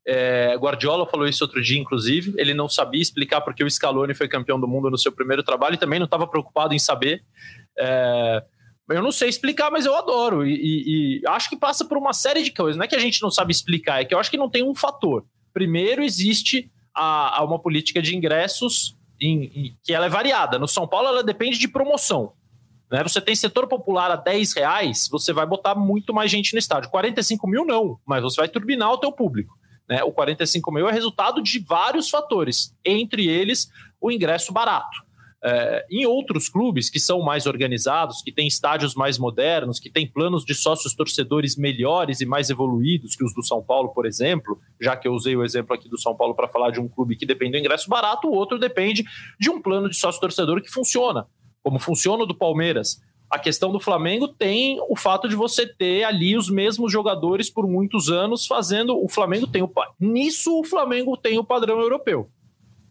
É, Guardiola falou isso outro dia, inclusive. Ele não sabia explicar porque o Scaloni foi campeão do mundo no seu primeiro trabalho e também não estava preocupado em saber. É, eu não sei explicar, mas eu adoro. E, e, e, acho que passa por uma série de coisas. Não é que a gente não sabe explicar, é que eu acho que não tem um fator. Primeiro, existe a, a uma política de ingressos em, em, que ela é variada. No São Paulo, ela depende de promoção. Né? Você tem setor popular a 10 reais, você vai botar muito mais gente no estádio. 45 mil não, mas você vai turbinar o teu público. Né? O 45 mil é resultado de vários fatores, entre eles o ingresso barato. É, em outros clubes que são mais organizados, que têm estádios mais modernos, que têm planos de sócios torcedores melhores e mais evoluídos que os do São Paulo, por exemplo, já que eu usei o exemplo aqui do São Paulo para falar de um clube que depende do ingresso barato, o outro depende de um plano de sócio torcedor que funciona, como funciona o do Palmeiras. A questão do Flamengo tem o fato de você ter ali os mesmos jogadores por muitos anos fazendo. O Flamengo tem o. Nisso o Flamengo tem o padrão europeu.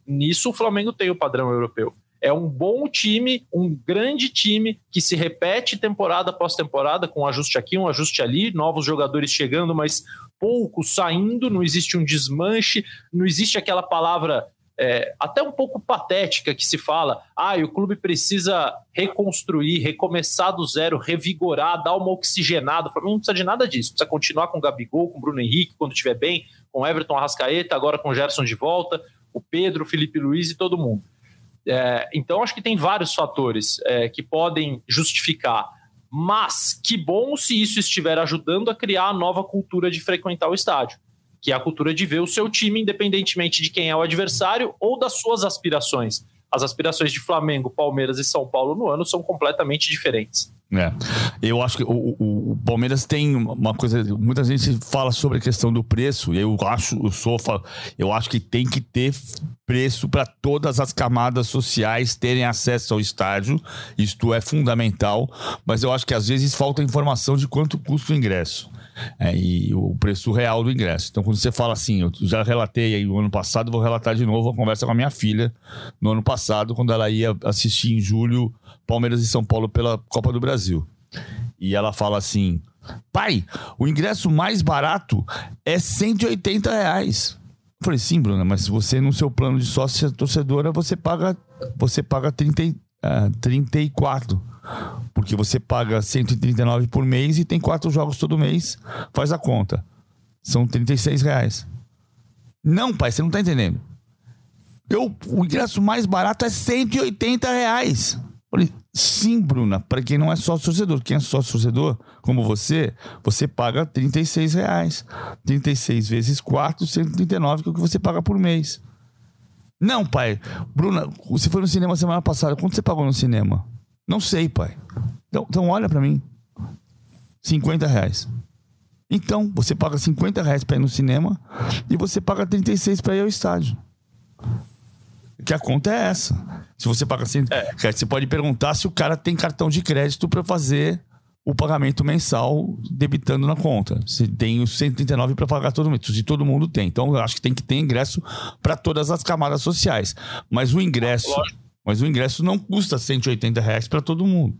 Nisso o Flamengo tem o padrão europeu é um bom time, um grande time que se repete temporada após temporada, com um ajuste aqui, um ajuste ali, novos jogadores chegando, mas poucos saindo, não existe um desmanche, não existe aquela palavra é, até um pouco patética que se fala: ah, o clube precisa reconstruir, recomeçar do zero, revigorar, dar uma oxigenada. O Flamengo não precisa de nada disso, precisa continuar com o Gabigol, com o Bruno Henrique, quando estiver bem, com Everton Arrascaeta, agora com o Gerson de volta, o Pedro, o Felipe Luiz e todo mundo. É, então, acho que tem vários fatores é, que podem justificar. Mas que bom se isso estiver ajudando a criar a nova cultura de frequentar o estádio, que é a cultura de ver o seu time, independentemente de quem é o adversário ou das suas aspirações. As aspirações de Flamengo, Palmeiras e São Paulo no ano são completamente diferentes. É. Eu acho que o, o, o, Palmeiras tem uma coisa. Muita gente fala sobre a questão do preço. Eu acho, eu sou, eu acho que tem que ter preço para todas as camadas sociais terem acesso ao estádio. Isto é fundamental. Mas eu acho que às vezes falta informação de quanto custa o ingresso. É, e o preço real do ingresso. Então, quando você fala assim, eu já relatei aí no ano passado, vou relatar de novo a conversa com a minha filha no ano passado, quando ela ia assistir em julho Palmeiras e São Paulo pela Copa do Brasil. E ela fala assim: pai, o ingresso mais barato é 180 reais. Eu falei, sim, Bruna, mas se você no seu plano de sócia torcedora, você paga, você paga 30, uh, 34 porque você paga 139 por mês e tem quatro jogos todo mês. Faz a conta. São 36 reais. Não, pai, você não tá entendendo. Eu, o ingresso mais barato é 180 reais. Falei, sim, Bruna, para quem não é sócio torcedor. Quem é sócio torcedor, como você, você paga 36 reais. 36 vezes 4, 139, que é o que você paga por mês. Não, pai. Bruna, você foi no cinema semana passada. Quanto você pagou no cinema? Não sei, pai. Então, então olha para mim. 50 reais. Então, você paga 50 reais para ir no cinema e você paga 36 para ir ao estádio. Que a conta é essa. Se você paga assim, é. você pode perguntar se o cara tem cartão de crédito para fazer o pagamento mensal debitando na conta. Se tem os 139 para pagar todo mês. Se todo mundo tem. Então, eu acho que tem que ter ingresso para todas as camadas sociais. Mas o ingresso. Lógico mas o ingresso não custa 180 reais para todo mundo.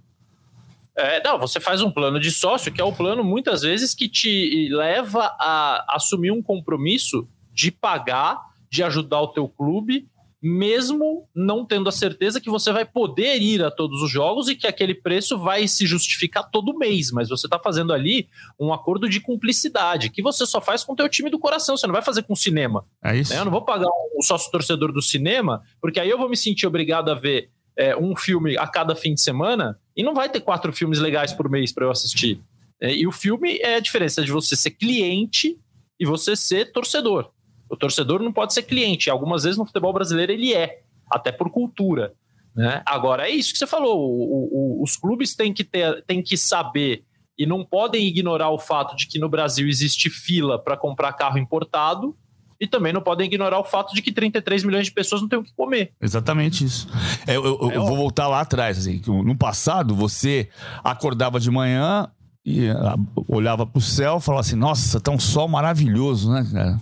É, não, você faz um plano de sócio, que é o plano muitas vezes que te leva a assumir um compromisso de pagar, de ajudar o teu clube mesmo não tendo a certeza que você vai poder ir a todos os jogos e que aquele preço vai se justificar todo mês, mas você está fazendo ali um acordo de cumplicidade que você só faz com o teu time do coração, você não vai fazer com o cinema. É isso. Né? Eu não vou pagar um sócio torcedor do cinema, porque aí eu vou me sentir obrigado a ver é, um filme a cada fim de semana e não vai ter quatro filmes legais por mês para eu assistir. É, e o filme é a diferença de você ser cliente e você ser torcedor. O torcedor não pode ser cliente. Algumas vezes no futebol brasileiro ele é, até por cultura. Né? Agora, é isso que você falou. O, o, os clubes têm que, ter, têm que saber e não podem ignorar o fato de que no Brasil existe fila para comprar carro importado e também não podem ignorar o fato de que 33 milhões de pessoas não têm o que comer. Exatamente isso. É, eu, eu, é eu vou voltar lá atrás. Assim, no passado, você acordava de manhã, e ah, olhava pro céu e falava assim: Nossa, tá um sol maravilhoso, né, cara?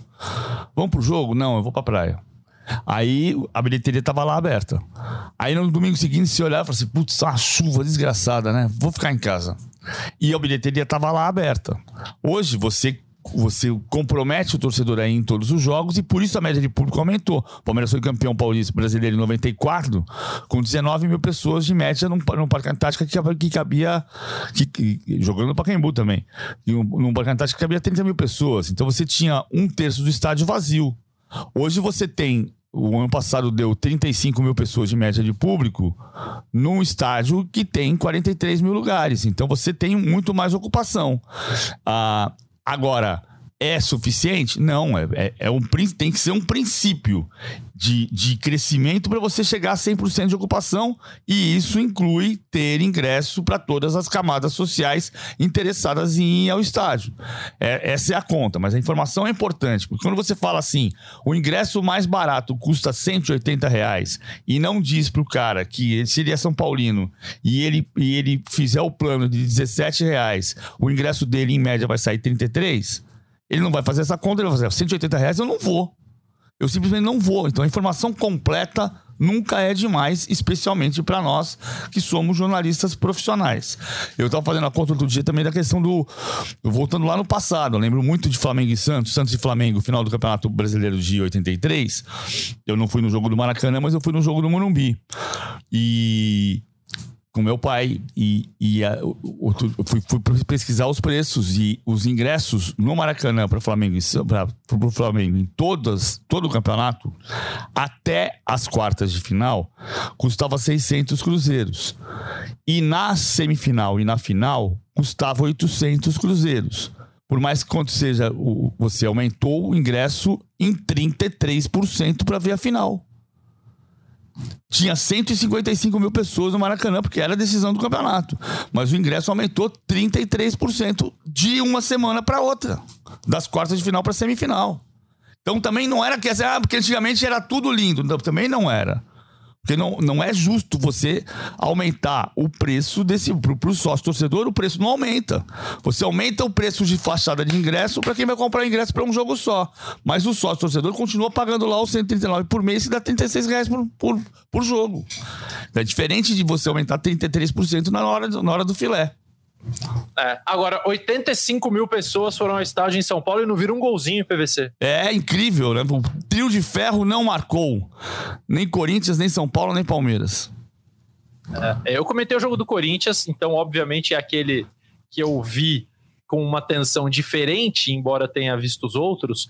Vamos pro jogo? Não, eu vou pra praia. Aí a bilheteria tava lá aberta. Aí no domingo seguinte você olhava e falava assim: Putz, tá uma chuva desgraçada, né? Vou ficar em casa. E a bilheteria tava lá aberta. Hoje você você compromete o torcedor aí em todos os jogos e por isso a média de público aumentou. O Palmeiras foi campeão paulista brasileiro em 94, com 19 mil pessoas de média num, num Parque Antártica que, que cabia. Que, que, jogando no Pacaembu também. Num, num Parque Antártica que cabia 30 mil pessoas. Então você tinha um terço do estádio vazio. Hoje você tem o ano passado deu 35 mil pessoas de média de público num estádio que tem 43 mil lugares. Então você tem muito mais ocupação. Ah, Agora, É suficiente? Não, é, é, é um, tem que ser um princípio de, de crescimento para você chegar a 100% de ocupação, e isso inclui ter ingresso para todas as camadas sociais interessadas em ir ao estádio. É, essa é a conta, mas a informação é importante, porque quando você fala assim, o ingresso mais barato custa 180 reais, e não diz para o cara que se ele é São Paulino e ele, e ele fizer o plano de 17 reais, o ingresso dele em média vai sair 33 ele não vai fazer essa conta, ele vai fazer 180 reais, eu não vou. Eu simplesmente não vou. Então a informação completa nunca é demais, especialmente para nós que somos jornalistas profissionais. Eu estava fazendo a conta outro dia também da questão do. Voltando lá no passado, eu lembro muito de Flamengo e Santos, Santos e Flamengo, final do Campeonato Brasileiro de 83. Eu não fui no jogo do Maracanã, mas eu fui no jogo do Morumbi. E com meu pai. E, e a, eu fui, fui, pesquisar os preços e os ingressos no Maracanã para Flamengo para o Flamengo em todas todo o campeonato até as quartas de final custava 600 cruzeiros. E na semifinal e na final custava 800 cruzeiros. Por mais que quanto seja o, você aumentou o ingresso em 33% para ver a final tinha 155 mil pessoas no Maracanã, porque era a decisão do campeonato. Mas o ingresso aumentou 33% de uma semana para outra, das quartas de final para semifinal. Então também não era que ah, porque antigamente era tudo lindo. Também não era. Porque não, não é justo você aumentar o preço desse para o sócio torcedor, o preço não aumenta. Você aumenta o preço de fachada de ingresso para quem vai comprar ingresso para um jogo só. Mas o sócio torcedor continua pagando lá os 139 por mês e dá 36 reais por, por, por jogo. É diferente de você aumentar 33% na hora, na hora do filé. É, agora, 85 mil pessoas foram ao estádio em São Paulo e não viram um golzinho PVC. É incrível, né? O trio de ferro não marcou. Nem Corinthians, nem São Paulo, nem Palmeiras. É, eu comentei o jogo do Corinthians, então, obviamente, é aquele que eu vi com uma tensão diferente, embora tenha visto os outros.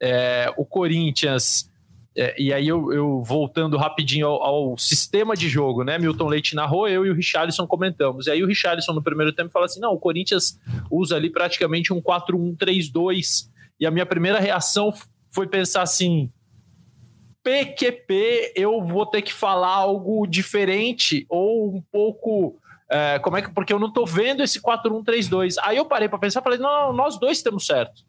É, o Corinthians é, e aí eu, eu voltando rapidinho ao, ao, sistema de jogo, né? Milton Leite narrou, eu e o Richarlison comentamos. E aí o Richarlison no primeiro tempo fala assim: não, o Corinthians usa ali praticamente um 4-1-3-2. E a minha primeira reação foi pensar assim: PQP, eu vou ter que falar algo diferente ou um pouco. É, como é que. Porque eu não tô vendo esse 4-1-3-2. Aí eu parei para pensar e falei: não, nós dois estamos certos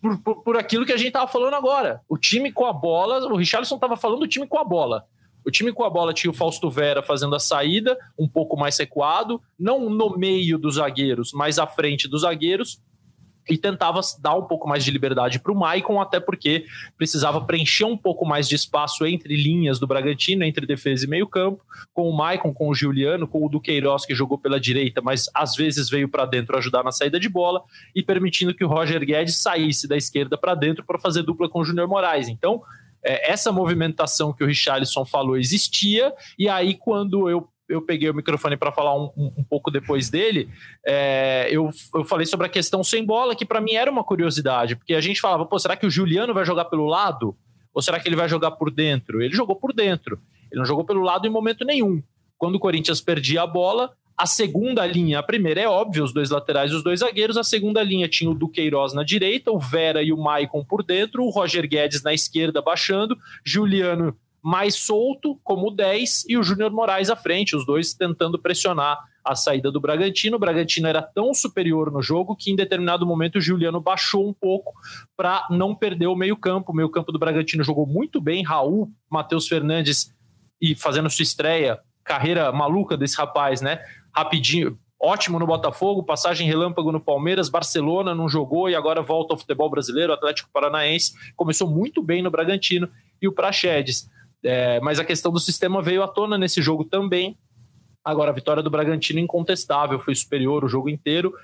por, por, por aquilo que a gente estava falando agora. O time com a bola, o Richarlison estava falando do time com a bola. O time com a bola tinha o Fausto Vera fazendo a saída, um pouco mais recuado, não no meio dos zagueiros, mas à frente dos zagueiros, e tentava dar um pouco mais de liberdade para o Maicon, até porque precisava preencher um pouco mais de espaço entre linhas do Bragantino, entre defesa e meio-campo, com o Maicon, com o Juliano, com o Duqueiroz, que jogou pela direita, mas às vezes veio para dentro ajudar na saída de bola, e permitindo que o Roger Guedes saísse da esquerda para dentro para fazer dupla com o Júnior Moraes. Então, é, essa movimentação que o Richarlison falou existia, e aí quando eu eu peguei o microfone para falar um, um, um, pouco depois dele, é, eu, eu falei sobre a questão sem bola, que para mim era uma curiosidade, porque a gente falava, pô, será que o Juliano vai jogar pelo lado? Ou será que ele vai jogar por dentro? Ele jogou por dentro, ele não jogou pelo lado em momento nenhum. Quando o Corinthians perdia a bola, a segunda linha, a primeira é óbvio, os dois laterais e os dois zagueiros, a segunda linha tinha o Duqueiroz na direita, o Vera e o Maicon por dentro, o Roger Guedes na esquerda baixando, Juliano mais solto como 10 e o Júnior Moraes à frente, os dois tentando pressionar a saída do Bragantino. O Bragantino era tão superior no jogo que em determinado momento o Juliano baixou um pouco para não perder o meio-campo. O meio-campo do Bragantino jogou muito bem, Raul, Matheus Fernandes e fazendo sua estreia, carreira maluca desse rapaz, né? Rapidinho, ótimo no Botafogo, passagem relâmpago no Palmeiras, Barcelona não jogou e agora volta ao futebol brasileiro, Atlético Paranaense, começou muito bem no Bragantino e o Praxedes. É, mas a questão do sistema veio à tona nesse jogo também. Agora, a vitória do Bragantino incontestável, foi superior o jogo inteiro.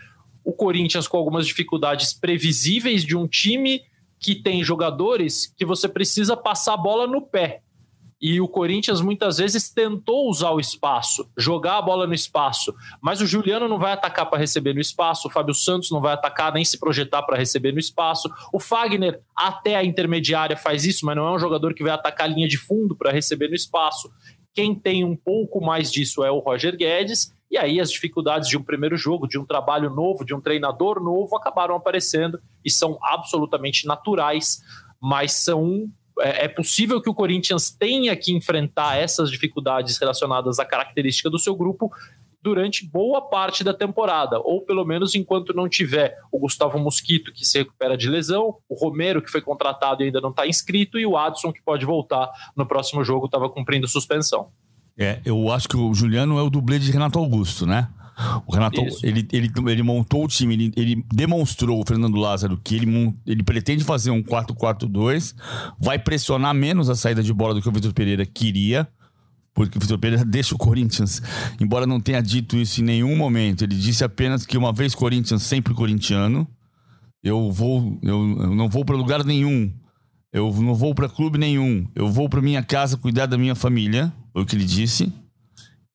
O Corinthians com algumas dificuldades previsíveis de um time que tem jogadores que você precisa passar a bola no pé. E o Corinthians muitas vezes tentou usar o espaço, jogar a bola no espaço, mas o Juliano não vai atacar para receber no espaço, o Fábio Santos não vai atacar nem se projetar para receber no espaço. O Fagner, até a intermediária, faz isso, mas não é um jogador que vai atacar a linha de fundo para receber no espaço. Quem tem um pouco mais disso é o Roger Guedes, E aí as dificuldades de um primeiro jogo, de um trabalho novo, de um treinador novo, acabaram aparecendo e são absolutamente naturais, mas são é, é possível que o Corinthians tenha que enfrentar essas dificuldades relacionadas à característica do seu grupo durante boa parte da temporada, ou pelo menos enquanto não tiver o Gustavo Mosquito, que se recupera de lesão, o Romero, que foi contratado e ainda não está inscrito, e o Adson, que pode voltar no próximo jogo, estava cumprindo suspensão. É, eu acho que o Juliano é o dublê de Renato Augusto, né? O Renato, ele, ele, ele montou o time, ele, ele demonstrou, o Fernando Lázaro, que ele, ele pretende fazer um 4-4-2, vai pressionar menos a saída de bola do que o Vitor Pereira queria, porque o Vitor Pereira deixa o Corinthians, embora não tenha dito isso em nenhum momento, ele disse apenas que uma vez Corinthians, sempre corintiano. Eu vou, eu, eu não vou para lugar nenhum. Eu não vou para clube nenhum. Eu vou para minha casa cuidar da minha família, foi o que ele disse.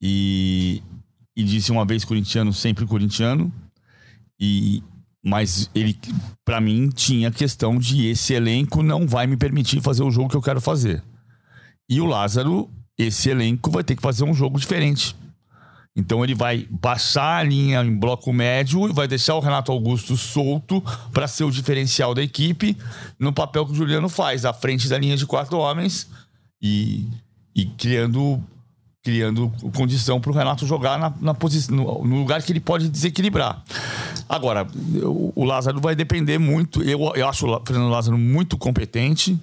E e disse uma vez corintiano, sempre corintiano. E mas ele para mim tinha questão de esse elenco não vai me permitir fazer o jogo que eu quero fazer. E o Lázaro, esse elenco vai ter que fazer um jogo diferente. Então ele vai baixar a linha em bloco médio e vai deixar o Renato Augusto solto para ser o diferencial da equipe no papel que o Juliano faz, à frente da linha de quatro homens e, e criando criando condição para o Renato jogar na, na posição, no, lugar que ele pode desequilibrar. Agora, o, o Lázaro vai depender muito. Eu, eu acho o Fernando Lázaro muito competente,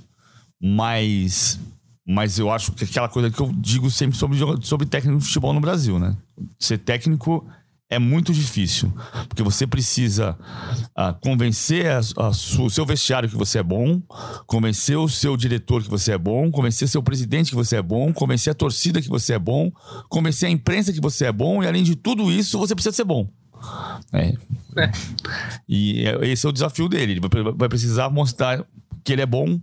mas, mas eu acho que aquela coisa que eu digo sempre sobre, sobre técnico de futebol no Brasil, né? Ser técnico é muito difícil, porque você precisa uh, convencer a, a o seu vestiário que você é bom, convencer o seu diretor que você é bom, convencer seu presidente que você é bom, convencer a torcida que você é bom, convencer a imprensa que você é bom, e além de tudo isso, você precisa ser bom. É. É. E é, esse é o desafio dele. Ele vai precisar mostrar que ele é bom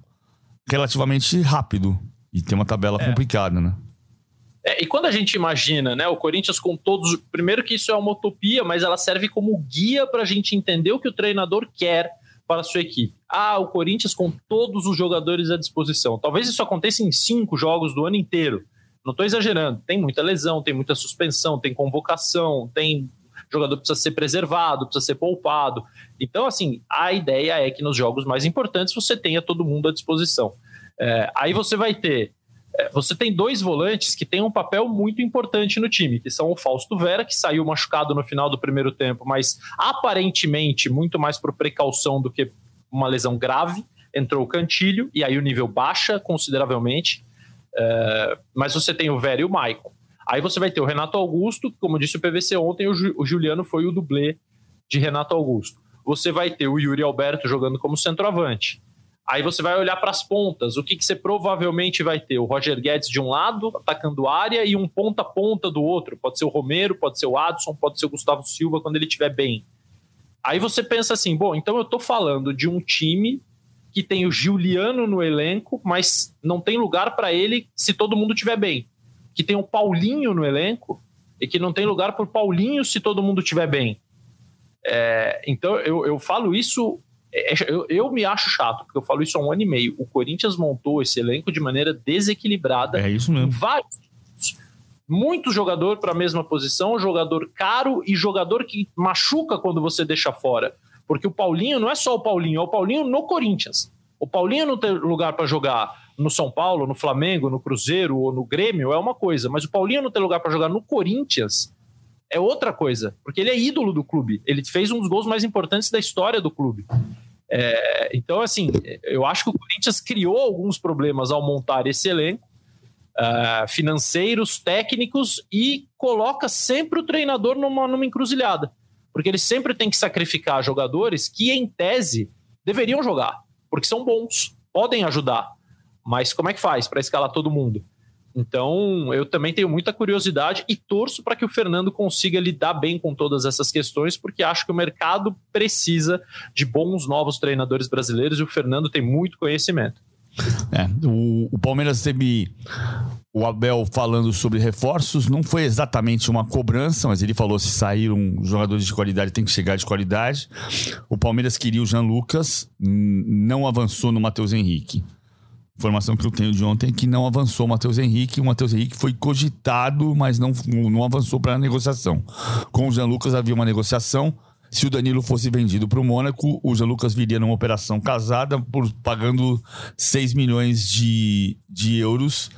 relativamente rápido. E tem uma tabela é. complicada, né? É, e quando a gente imagina, né, o Corinthians com todos. Primeiro que isso é uma utopia, mas ela serve como guia para a gente entender o que o treinador quer para a sua equipe. Ah, o Corinthians com todos os jogadores à disposição. Talvez isso aconteça em cinco jogos do ano inteiro. Não estou exagerando. Tem muita lesão, tem muita suspensão, tem convocação, tem jogador precisa ser preservado, precisa ser poupado. Então, assim, a ideia é que nos jogos mais importantes você tenha todo mundo à disposição. É, aí você vai ter você tem dois volantes que têm um papel muito importante no time, que são o Fausto Vera, que saiu machucado no final do primeiro tempo, mas aparentemente muito mais por precaução do que uma lesão grave. Entrou o Cantilho, e aí o nível baixa consideravelmente. É, mas você tem o Vera e o Maicon. Aí você vai ter o Renato Augusto, como disse o PVC ontem, o Juliano foi o dublê de Renato Augusto. Você vai ter o Yuri Alberto jogando como centroavante. Aí você vai olhar para as pontas. O que, que você provavelmente vai ter? O Roger Guedes de um lado, atacando área, e um ponta a ponta do outro. Pode ser o Romero, pode ser o Adson, pode ser o Gustavo Silva quando ele estiver bem. Aí você pensa assim: bom, então eu estou falando de um time que tem o Juliano no elenco, mas não tem lugar para ele se todo mundo estiver bem. Que tem o Paulinho no elenco e que não tem lugar para o Paulinho se todo mundo estiver bem. É, então eu, eu falo isso é, é, eu, eu, me acho chato, porque eu falo isso há um ano e meio. O Corinthians montou esse elenco de maneira desequilibrada. É isso mesmo. Vários. Muito jogador para a mesma posição, jogador caro e jogador que machuca quando você deixa fora. Porque o Paulinho não é só o Paulinho, é o Paulinho no Corinthians. O Paulinho não tem lugar para jogar no São Paulo, no Flamengo, no Cruzeiro ou no Grêmio é uma coisa, mas o Paulinho não tem lugar para jogar no Corinthians é outra coisa, porque ele é ídolo do clube. Ele fez um dos gols mais importantes da história do clube. É, então, assim, eu acho que o Corinthians criou alguns problemas ao montar esse elenco, uh, financeiros, técnicos, e coloca sempre o treinador numa, numa encruzilhada. Porque ele sempre tem que sacrificar jogadores que, em tese, deveriam jogar, porque são bons, podem ajudar. Mas como é que faz para escalar todo mundo? Então, eu também tenho muita curiosidade e torço para que o Fernando consiga lidar bem com todas essas questões, porque acho que o mercado precisa de bons novos treinadores brasileiros e o Fernando tem muito conhecimento. É, o, o Palmeiras teve o Abel falando sobre reforços, não foi exatamente uma cobrança, mas ele falou se saíram jogadores de qualidade, tem que chegar de qualidade. O Palmeiras queria o Jean Lucas, não avançou no Matheus Henrique informação que eu tenho de ontem é que não avançou o Matheus Henrique. O Matheus Henrique foi cogitado, mas não, não avançou para a negociação. Com o Jean Lucas havia uma negociação. Se o Danilo fosse vendido para o Mônaco, o Jean Lucas viria numa operação casada por pagando 6 milhões de, de euros.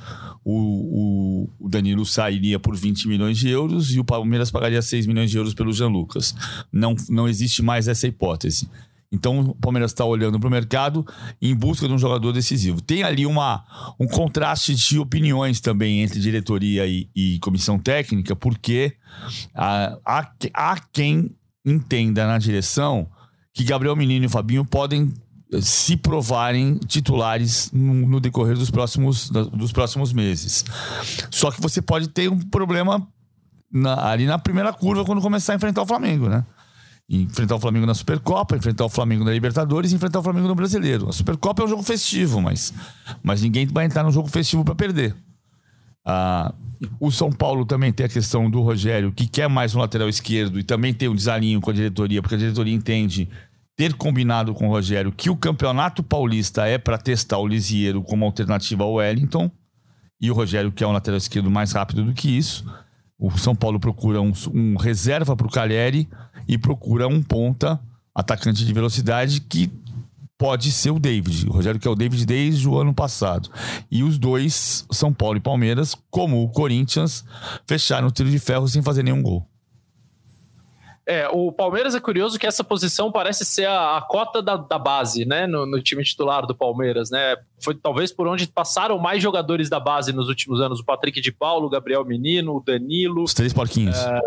O, o, o, Danilo sairia por 20 milhões de euros e o Palmeiras pagaria 6 milhões de euros pelo Jean Lucas. Não, não existe mais essa hipótese. Então o Palmeiras está olhando para o mercado em busca de um jogador decisivo. Tem ali uma, um contraste de opiniões também entre diretoria e, e comissão técnica, porque há, há, há quem entenda na direção que Gabriel Menino e Fabinho podem se provarem titulares no, no decorrer dos próximos, dos próximos meses. Só que você pode ter um problema na, ali na primeira curva quando começar a enfrentar o Flamengo, né? Enfrentar o Flamengo na Supercopa, enfrentar o Flamengo na Libertadores enfrentar o Flamengo no Brasileiro. A Supercopa é um jogo festivo, mas, mas ninguém vai entrar no jogo festivo para perder. Ah, o São Paulo também tem a questão do Rogério, que quer mais um lateral esquerdo e também tem um desalinho com a diretoria, porque a diretoria entende ter combinado com o Rogério que o Campeonato Paulista é para testar o Lisieiro como alternativa ao Wellington e o Rogério quer um lateral esquerdo mais rápido do que isso. O São Paulo procura um, um reserva para o Cagliari e procura um ponta atacante de velocidade que pode ser o David. O Rogério quer o David desde o ano passado. E os dois, São Paulo e Palmeiras, como o Corinthians, fecharam o tiro de ferro sem fazer nenhum gol. É, o Palmeiras é curioso que essa posição parece ser a, a cota da, da, base, né, no, no, time titular do Palmeiras, né? Foi talvez por onde passaram mais jogadores da base nos últimos anos: o Patrick de Paulo, o Gabriel Menino, o Danilo. Os três porquinhos. É,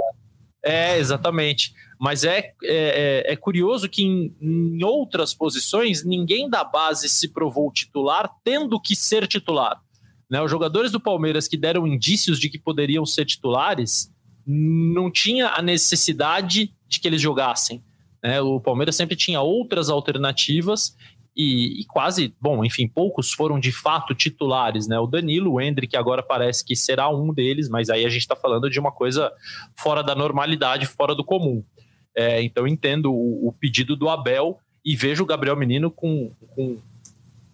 é exatamente. Mas é, é, é, é curioso que em, em outras posições ninguém da base se provou titular, tendo que ser titular. Né? Os jogadores do Palmeiras que deram indícios de que poderiam ser titulares não tinha a necessidade de que eles jogassem. Né? O Palmeiras sempre tinha outras alternativas e, e, quase, bom, enfim, poucos foram de fato titulares, né? O Danilo, o Hendrick agora parece que será um deles, mas aí a gente está falando de uma coisa fora da normalidade, fora do comum. É, então entendo o, o, pedido do Abel e vejo o Gabriel Menino com, com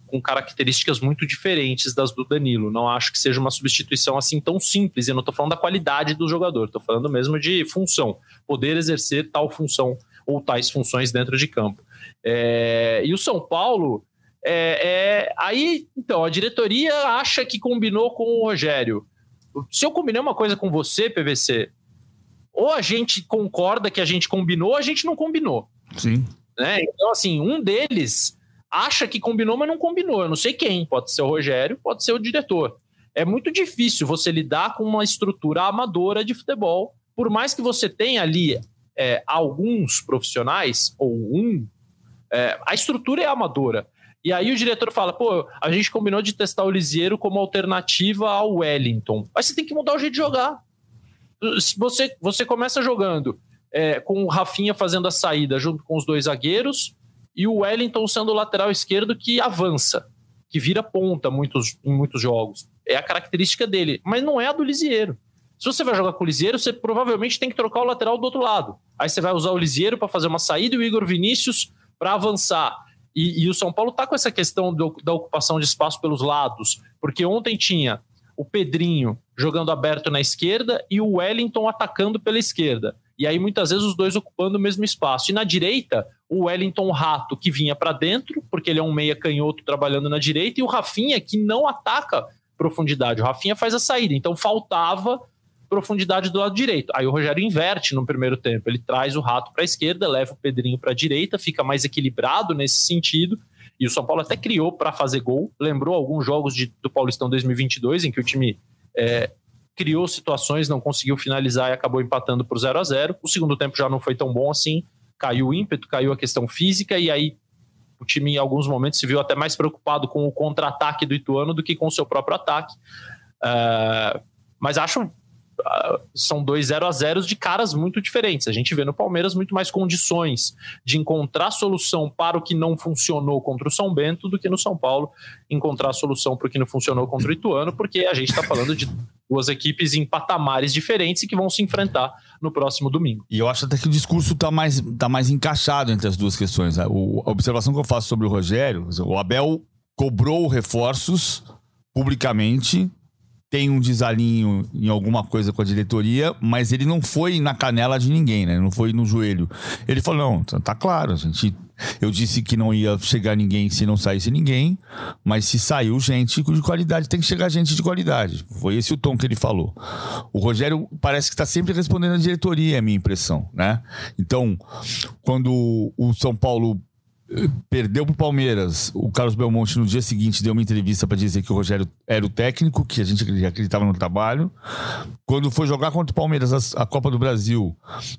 com características muito diferentes das do Danilo. Não acho que seja uma substituição assim tão simples. Eu não estou falando da qualidade do jogador, estou falando mesmo de função, poder exercer tal função ou tais funções dentro de campo. É, e o São Paulo, é, é, aí, então, a diretoria acha que combinou com o Rogério. Se eu combinei uma coisa com você, PVC, ou a gente concorda que a gente combinou, ou a gente não combinou. Sim. Né? Então, assim, um deles acha que combinou, mas não combinou. Eu não sei quem. Pode ser o Rogério, pode ser o diretor. É muito difícil você lidar com uma estrutura amadora de futebol, por mais que você tenha ali é, alguns profissionais, ou um, é, a estrutura é amadora. E aí o diretor fala, pô, a gente combinou de testar o Lisieiro como alternativa ao Wellington. Mas você tem que mudar o jeito de jogar. Você, você começa jogando é, com o Rafinha fazendo a saída junto com os dois zagueiros, e o Wellington sendo o lateral esquerdo que avança, que vira ponta muitos, em muitos jogos. É a característica dele, mas não é a do Lisieiro. Se você vai jogar com o Lisieiro, você provavelmente tem que trocar o lateral do outro lado. Aí você vai usar o Lisieiro para fazer uma saída e o Igor Vinícius para avançar. E, e, o São Paulo está com essa questão do, da ocupação de espaço pelos lados, porque ontem tinha o Pedrinho jogando aberto na esquerda e o Wellington atacando pela esquerda. E aí muitas vezes os dois ocupando o mesmo espaço. E na direita, o Wellington Rato, que vinha para dentro, porque ele é um meia canhoto trabalhando na direita, e o Rafinha, que não ataca profundidade. O Rafinha faz a saída. Então faltava profundidade do lado direito. Aí o Rogério inverte no primeiro tempo. Ele traz o Rato para a esquerda, leva o Pedrinho para a direita, fica mais equilibrado nesse sentido. E o São Paulo até criou para fazer gol. Lembrou alguns jogos de, do Paulistão 2022, em que o time é, criou situações, não conseguiu finalizar e acabou empatando por 0 a 0 O segundo tempo já não foi tão bom assim, caiu o ímpeto, caiu a questão física, e aí o time em alguns momentos se viu até mais preocupado com o contra-ataque do Ituano do que com o seu próprio ataque. Uh, mas acho são dois 0 a 0 de caras muito diferentes. A gente vê no Palmeiras muito mais condições de encontrar solução para o que não funcionou contra o São Bento do que no São Paulo encontrar solução para o que não funcionou contra o Ituano, porque a gente está falando de duas equipes em patamares diferentes e que vão se enfrentar no próximo domingo. E eu acho até que o discurso está mais, tá mais encaixado entre as duas questões. Né? A observação que eu faço sobre o Rogério, o Abel cobrou reforços publicamente, tem um desalinho em alguma coisa com a diretoria, mas ele não foi na canela de ninguém, né? Não foi no joelho. Ele falou: não, tá, tá claro, gente. Eu disse que não ia chegar ninguém se não saísse ninguém, mas se saiu gente de qualidade, tem que chegar gente de qualidade. Foi esse o tom que ele falou. O Rogério parece que está sempre respondendo à diretoria, é a minha impressão, né? Então, quando o São Paulo perdeu pro Palmeiras. O Carlos Belmonte no dia seguinte deu uma entrevista para dizer que o Rogério era o técnico, que a gente acreditava no trabalho. Quando foi jogar contra o Palmeiras a, Copa do Brasil,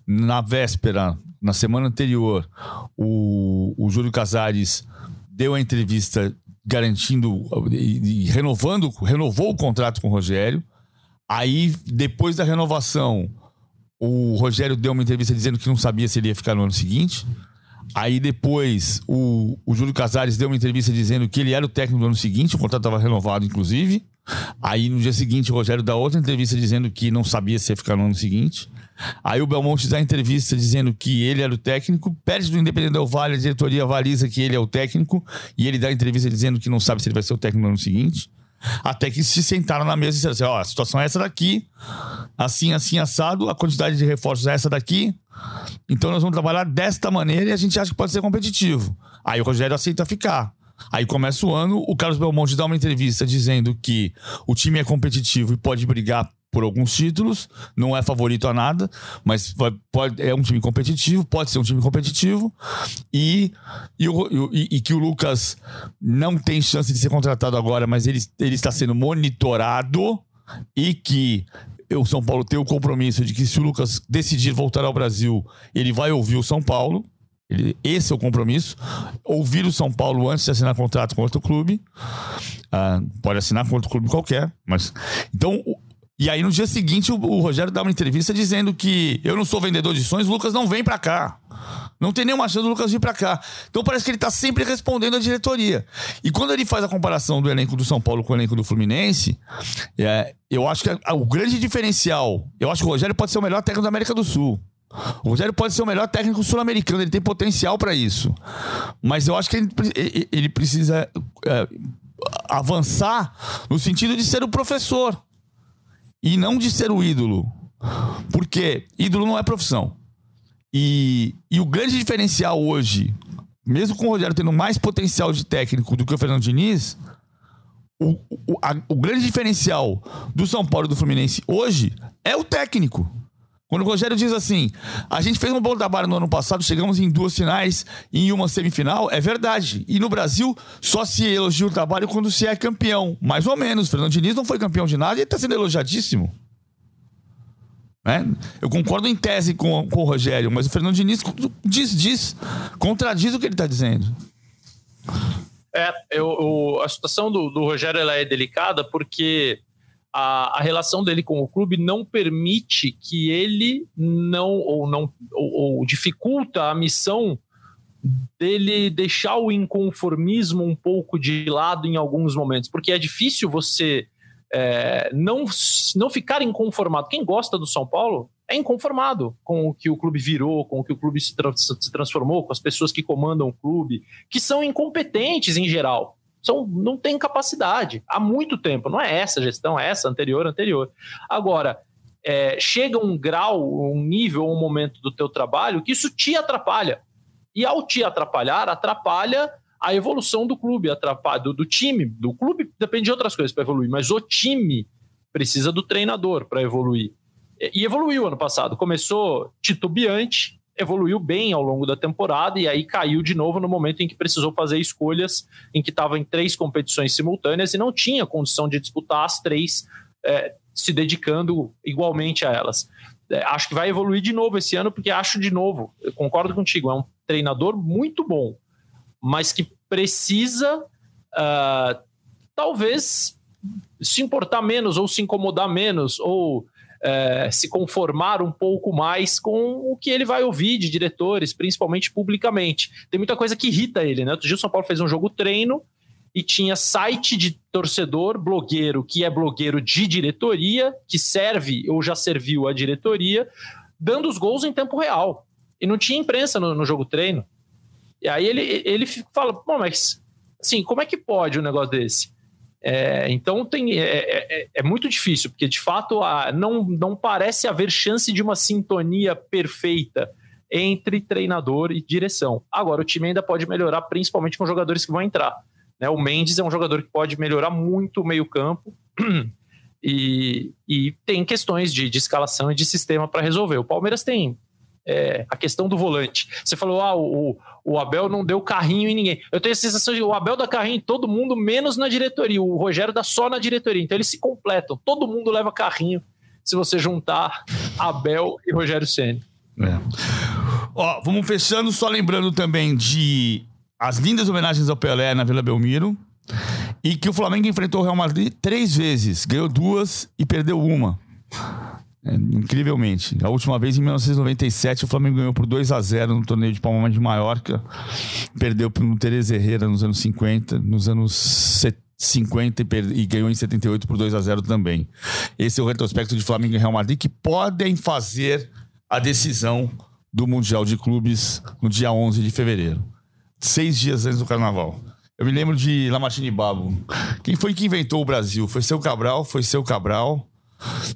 na véspera, na semana anterior, o, o Júlio Casares deu a entrevista garantindo e, e renovando, renovou o contrato com o Rogério. Aí, depois da renovação, o Rogério deu uma entrevista dizendo que não sabia se ele ia ficar no ano seguinte. Aí depois o, o Júlio Casares deu uma entrevista dizendo que ele era o técnico do ano seguinte, o contrato estava renovado, inclusive. Aí no dia seguinte o Rogério dá outra entrevista dizendo que não sabia se ia ficar no ano seguinte. Aí o Belmonte dá entrevista dizendo que ele era o técnico, perde do Independente Del Vale, a diretoria avaliza que ele é o técnico, e ele dá entrevista dizendo que não sabe se ele vai ser o técnico no ano seguinte. Até que se sentaram na mesa e disseram assim: ó, a situação é essa daqui, assim, assim, assado, a quantidade de reforços é essa daqui. Então nós vamos trabalhar desta maneira e a gente acha que pode ser competitivo. Aí o Rogério aceita ficar. Aí começa o ano, o Carlos Belmonte dá uma entrevista dizendo que o time é competitivo e pode brigar por alguns títulos, não é favorito a nada, mas pode, é um time competitivo, pode ser um time competitivo, e, e, e, e, que o Lucas não tem chance de ser contratado agora, mas ele, ele está sendo monitorado e que o São Paulo tem o compromisso de que se o Lucas decidir voltar ao Brasil, ele vai ouvir o São Paulo. Ele, esse é o compromisso. Ouvir o São Paulo antes de assinar contrato com outro clube. Ah, pode assinar com outro clube qualquer, mas. Então, e aí no dia seguinte o, o, Rogério dá uma entrevista dizendo que eu não sou vendedor de sonhos, o Lucas não vem para cá. Não tem nenhuma chance do Lucas vir para cá. Então parece que ele tá sempre respondendo à diretoria. E quando ele faz a comparação do elenco do São Paulo com o elenco do Fluminense, é, eu acho que a, a, o grande diferencial, eu acho que o Rogério pode ser o melhor técnico da América do Sul. O Rogério pode ser o melhor técnico sul-americano, ele tem potencial para isso. Mas eu acho que ele, ele precisa é, avançar no sentido de ser o professor e não de ser o ídolo. Porque ídolo não é profissão. E, e o grande diferencial hoje, mesmo com o Rogério tendo mais potencial de técnico do que o Fernando Diniz, o, o, a, o grande diferencial do São Paulo e do Fluminense hoje é o técnico. Quando o Rogério diz assim, a gente fez um bom trabalho no ano passado, chegamos em duas finais e em uma semifinal, é verdade. E no Brasil, só se elogia o trabalho quando se é campeão. Mais ou menos. Fernando Diniz não foi campeão de nada e está sendo elogiadíssimo. Né? Eu concordo em tese com, com o Rogério, mas o Fernando Diniz diz, diz, contradiz o que ele está dizendo. É, eu, eu, a situação do, do Rogério é delicada porque a, a, relação dele com o clube não permite que ele não ou não ou, ou dificulta a missão dele deixar o inconformismo um pouco de lado em alguns momentos, porque é difícil você é, não, não ficar inconformado. Quem gosta do São Paulo é inconformado com o que o clube virou, com o que o clube se, tra se transformou, com as pessoas que comandam o clube, que são incompetentes em geral são, não tem capacidade há muito tempo. Não é essa gestão, é essa anterior, anterior. Agora, é, chega um grau, um nível, um momento do teu trabalho que isso te atrapalha. E ao te atrapalhar, atrapalha a evolução do clube, atrapalha do, do time. Do clube depende de outras coisas para evoluir, mas o time precisa do treinador para evoluir. E, e evoluiu ano passado. Começou titubeante, evoluiu bem ao longo da temporada e aí caiu de novo no momento em que precisou fazer escolhas, em que estava em três competições simultâneas e não tinha condição de disputar as três, é, se dedicando igualmente a elas. É, acho que vai evoluir de novo esse ano, porque acho de novo, concordo contigo, é um treinador muito bom, mas que precisa uh, talvez se importar menos ou se incomodar menos ou é, se conformar um pouco mais com o que ele vai ouvir de diretores, principalmente publicamente. Tem muita coisa que irrita ele, né? Outro dia o São Paulo fez um jogo treino e tinha site de torcedor, blogueiro, que é blogueiro de diretoria, que serve ou já serviu a diretoria, dando os gols em tempo real. E não tinha imprensa no, no jogo treino. E aí ele, ele fala, bom, mas assim, como é que pode um negócio desse? É, então tem, é, é, é, é, muito difícil, porque de fato a, não, não parece haver chance de uma sintonia perfeita entre treinador e direção. Agora, o time ainda pode melhorar, principalmente com jogadores que vão entrar. Né? O Mendes é um jogador que pode melhorar muito o meio-campo e, e, tem questões de, de escalação e de sistema para resolver. O Palmeiras tem é, a questão do volante. Você falou, ah, o, o Abel não deu carrinho em ninguém. Eu tenho a sensação de o Abel dá carrinho em todo mundo, menos na diretoria. O Rogério dá só na diretoria. Então eles se completam. Todo mundo leva carrinho se você juntar Abel e Rogério Senna. É. Ó, vamos fechando, só lembrando também de as lindas homenagens ao Pelé na Vila Belmiro. E que o Flamengo enfrentou o Real Madrid três vezes, ganhou duas e perdeu uma. É, incrivelmente. A última vez, em 1997, o Flamengo ganhou por 2 a 0 no torneio de Palma de Maiorca. Perdeu para o Tereza Herrera nos anos 50, nos anos 50 e, e, ganhou em 78 por 2 a 0 também. Esse é o retrospecto de Flamengo e Real Madrid que podem fazer a decisão do Mundial de Clubes no dia 11 de fevereiro. Seis dias antes do Carnaval. Eu me lembro de Lamartine Babo. Quem foi que inventou o Brasil? Foi seu Cabral? Foi seu Cabral?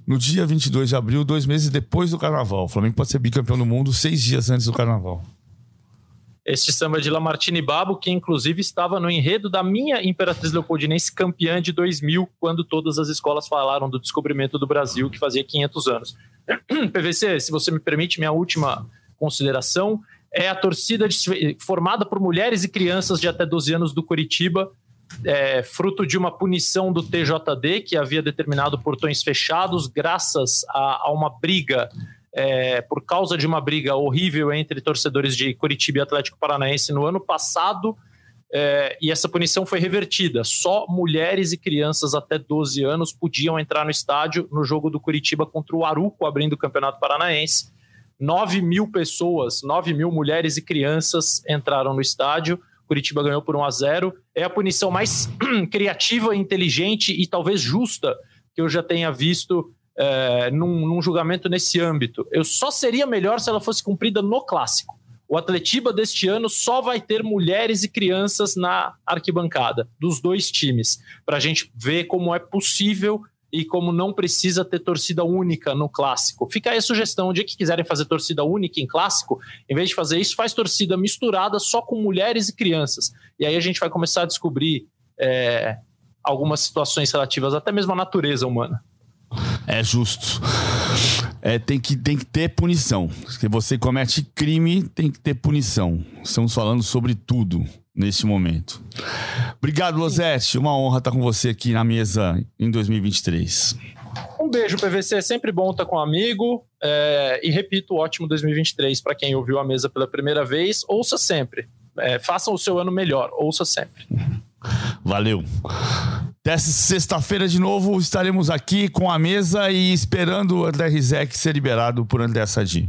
No dia 22 de abril, dois meses depois do carnaval. O Flamengo pode ser bicampeão do mundo seis dias antes do carnaval. Este samba de Lamartine Babo, que inclusive estava no enredo da minha Imperatriz Leopoldinense campeã de 2000, quando todas as escolas falaram do descobrimento do Brasil, que fazia 500 anos. PVC, se você me permite, minha última consideração é a torcida de, formada por mulheres e crianças de até 12 anos do Curitiba, é, fruto de uma punição do TJD, que havia determinado portões fechados, graças a, a uma briga, é, por causa de uma briga horrível entre torcedores de Curitiba e Atlético Paranaense no ano passado. É, e essa punição foi revertida. Só mulheres e crianças até 12 anos podiam entrar no estádio no jogo do Curitiba contra o Aruco, abrindo o Campeonato Paranaense. 9 mil pessoas, 9 mil mulheres e crianças entraram no estádio. Curitiba ganhou por 1 a 0 É a punição mais criativa, inteligente e talvez justa que eu já tenha visto é, num, num julgamento nesse âmbito. Eu só seria melhor se ela fosse cumprida no clássico. O Atletiba deste ano só vai ter mulheres e crianças na arquibancada, dos dois times, para a gente ver como é possível e como não precisa ter torcida única no clássico. Fica aí a sugestão: o dia que quiserem fazer torcida única em clássico, em vez de fazer isso, faz torcida misturada só com mulheres e crianças. E aí a gente vai começar a descobrir é, algumas situações relativas até mesmo à natureza humana. É justo. É, tem, que, tem que ter punição. Se você comete crime, tem que ter punição. Estamos falando sobre tudo neste momento. Obrigado, Losete. Uma honra estar com você aqui na mesa em 2023. Um beijo, PVC. É sempre bom estar com um amigo. É, e repito, ótimo 2023 para quem ouviu a mesa pela primeira vez. Ouça sempre. É, façam o seu ano melhor. Ouça sempre. Valeu. Até sexta-feira de novo estaremos aqui com a mesa e esperando o André Rizek ser liberado por André Sadi.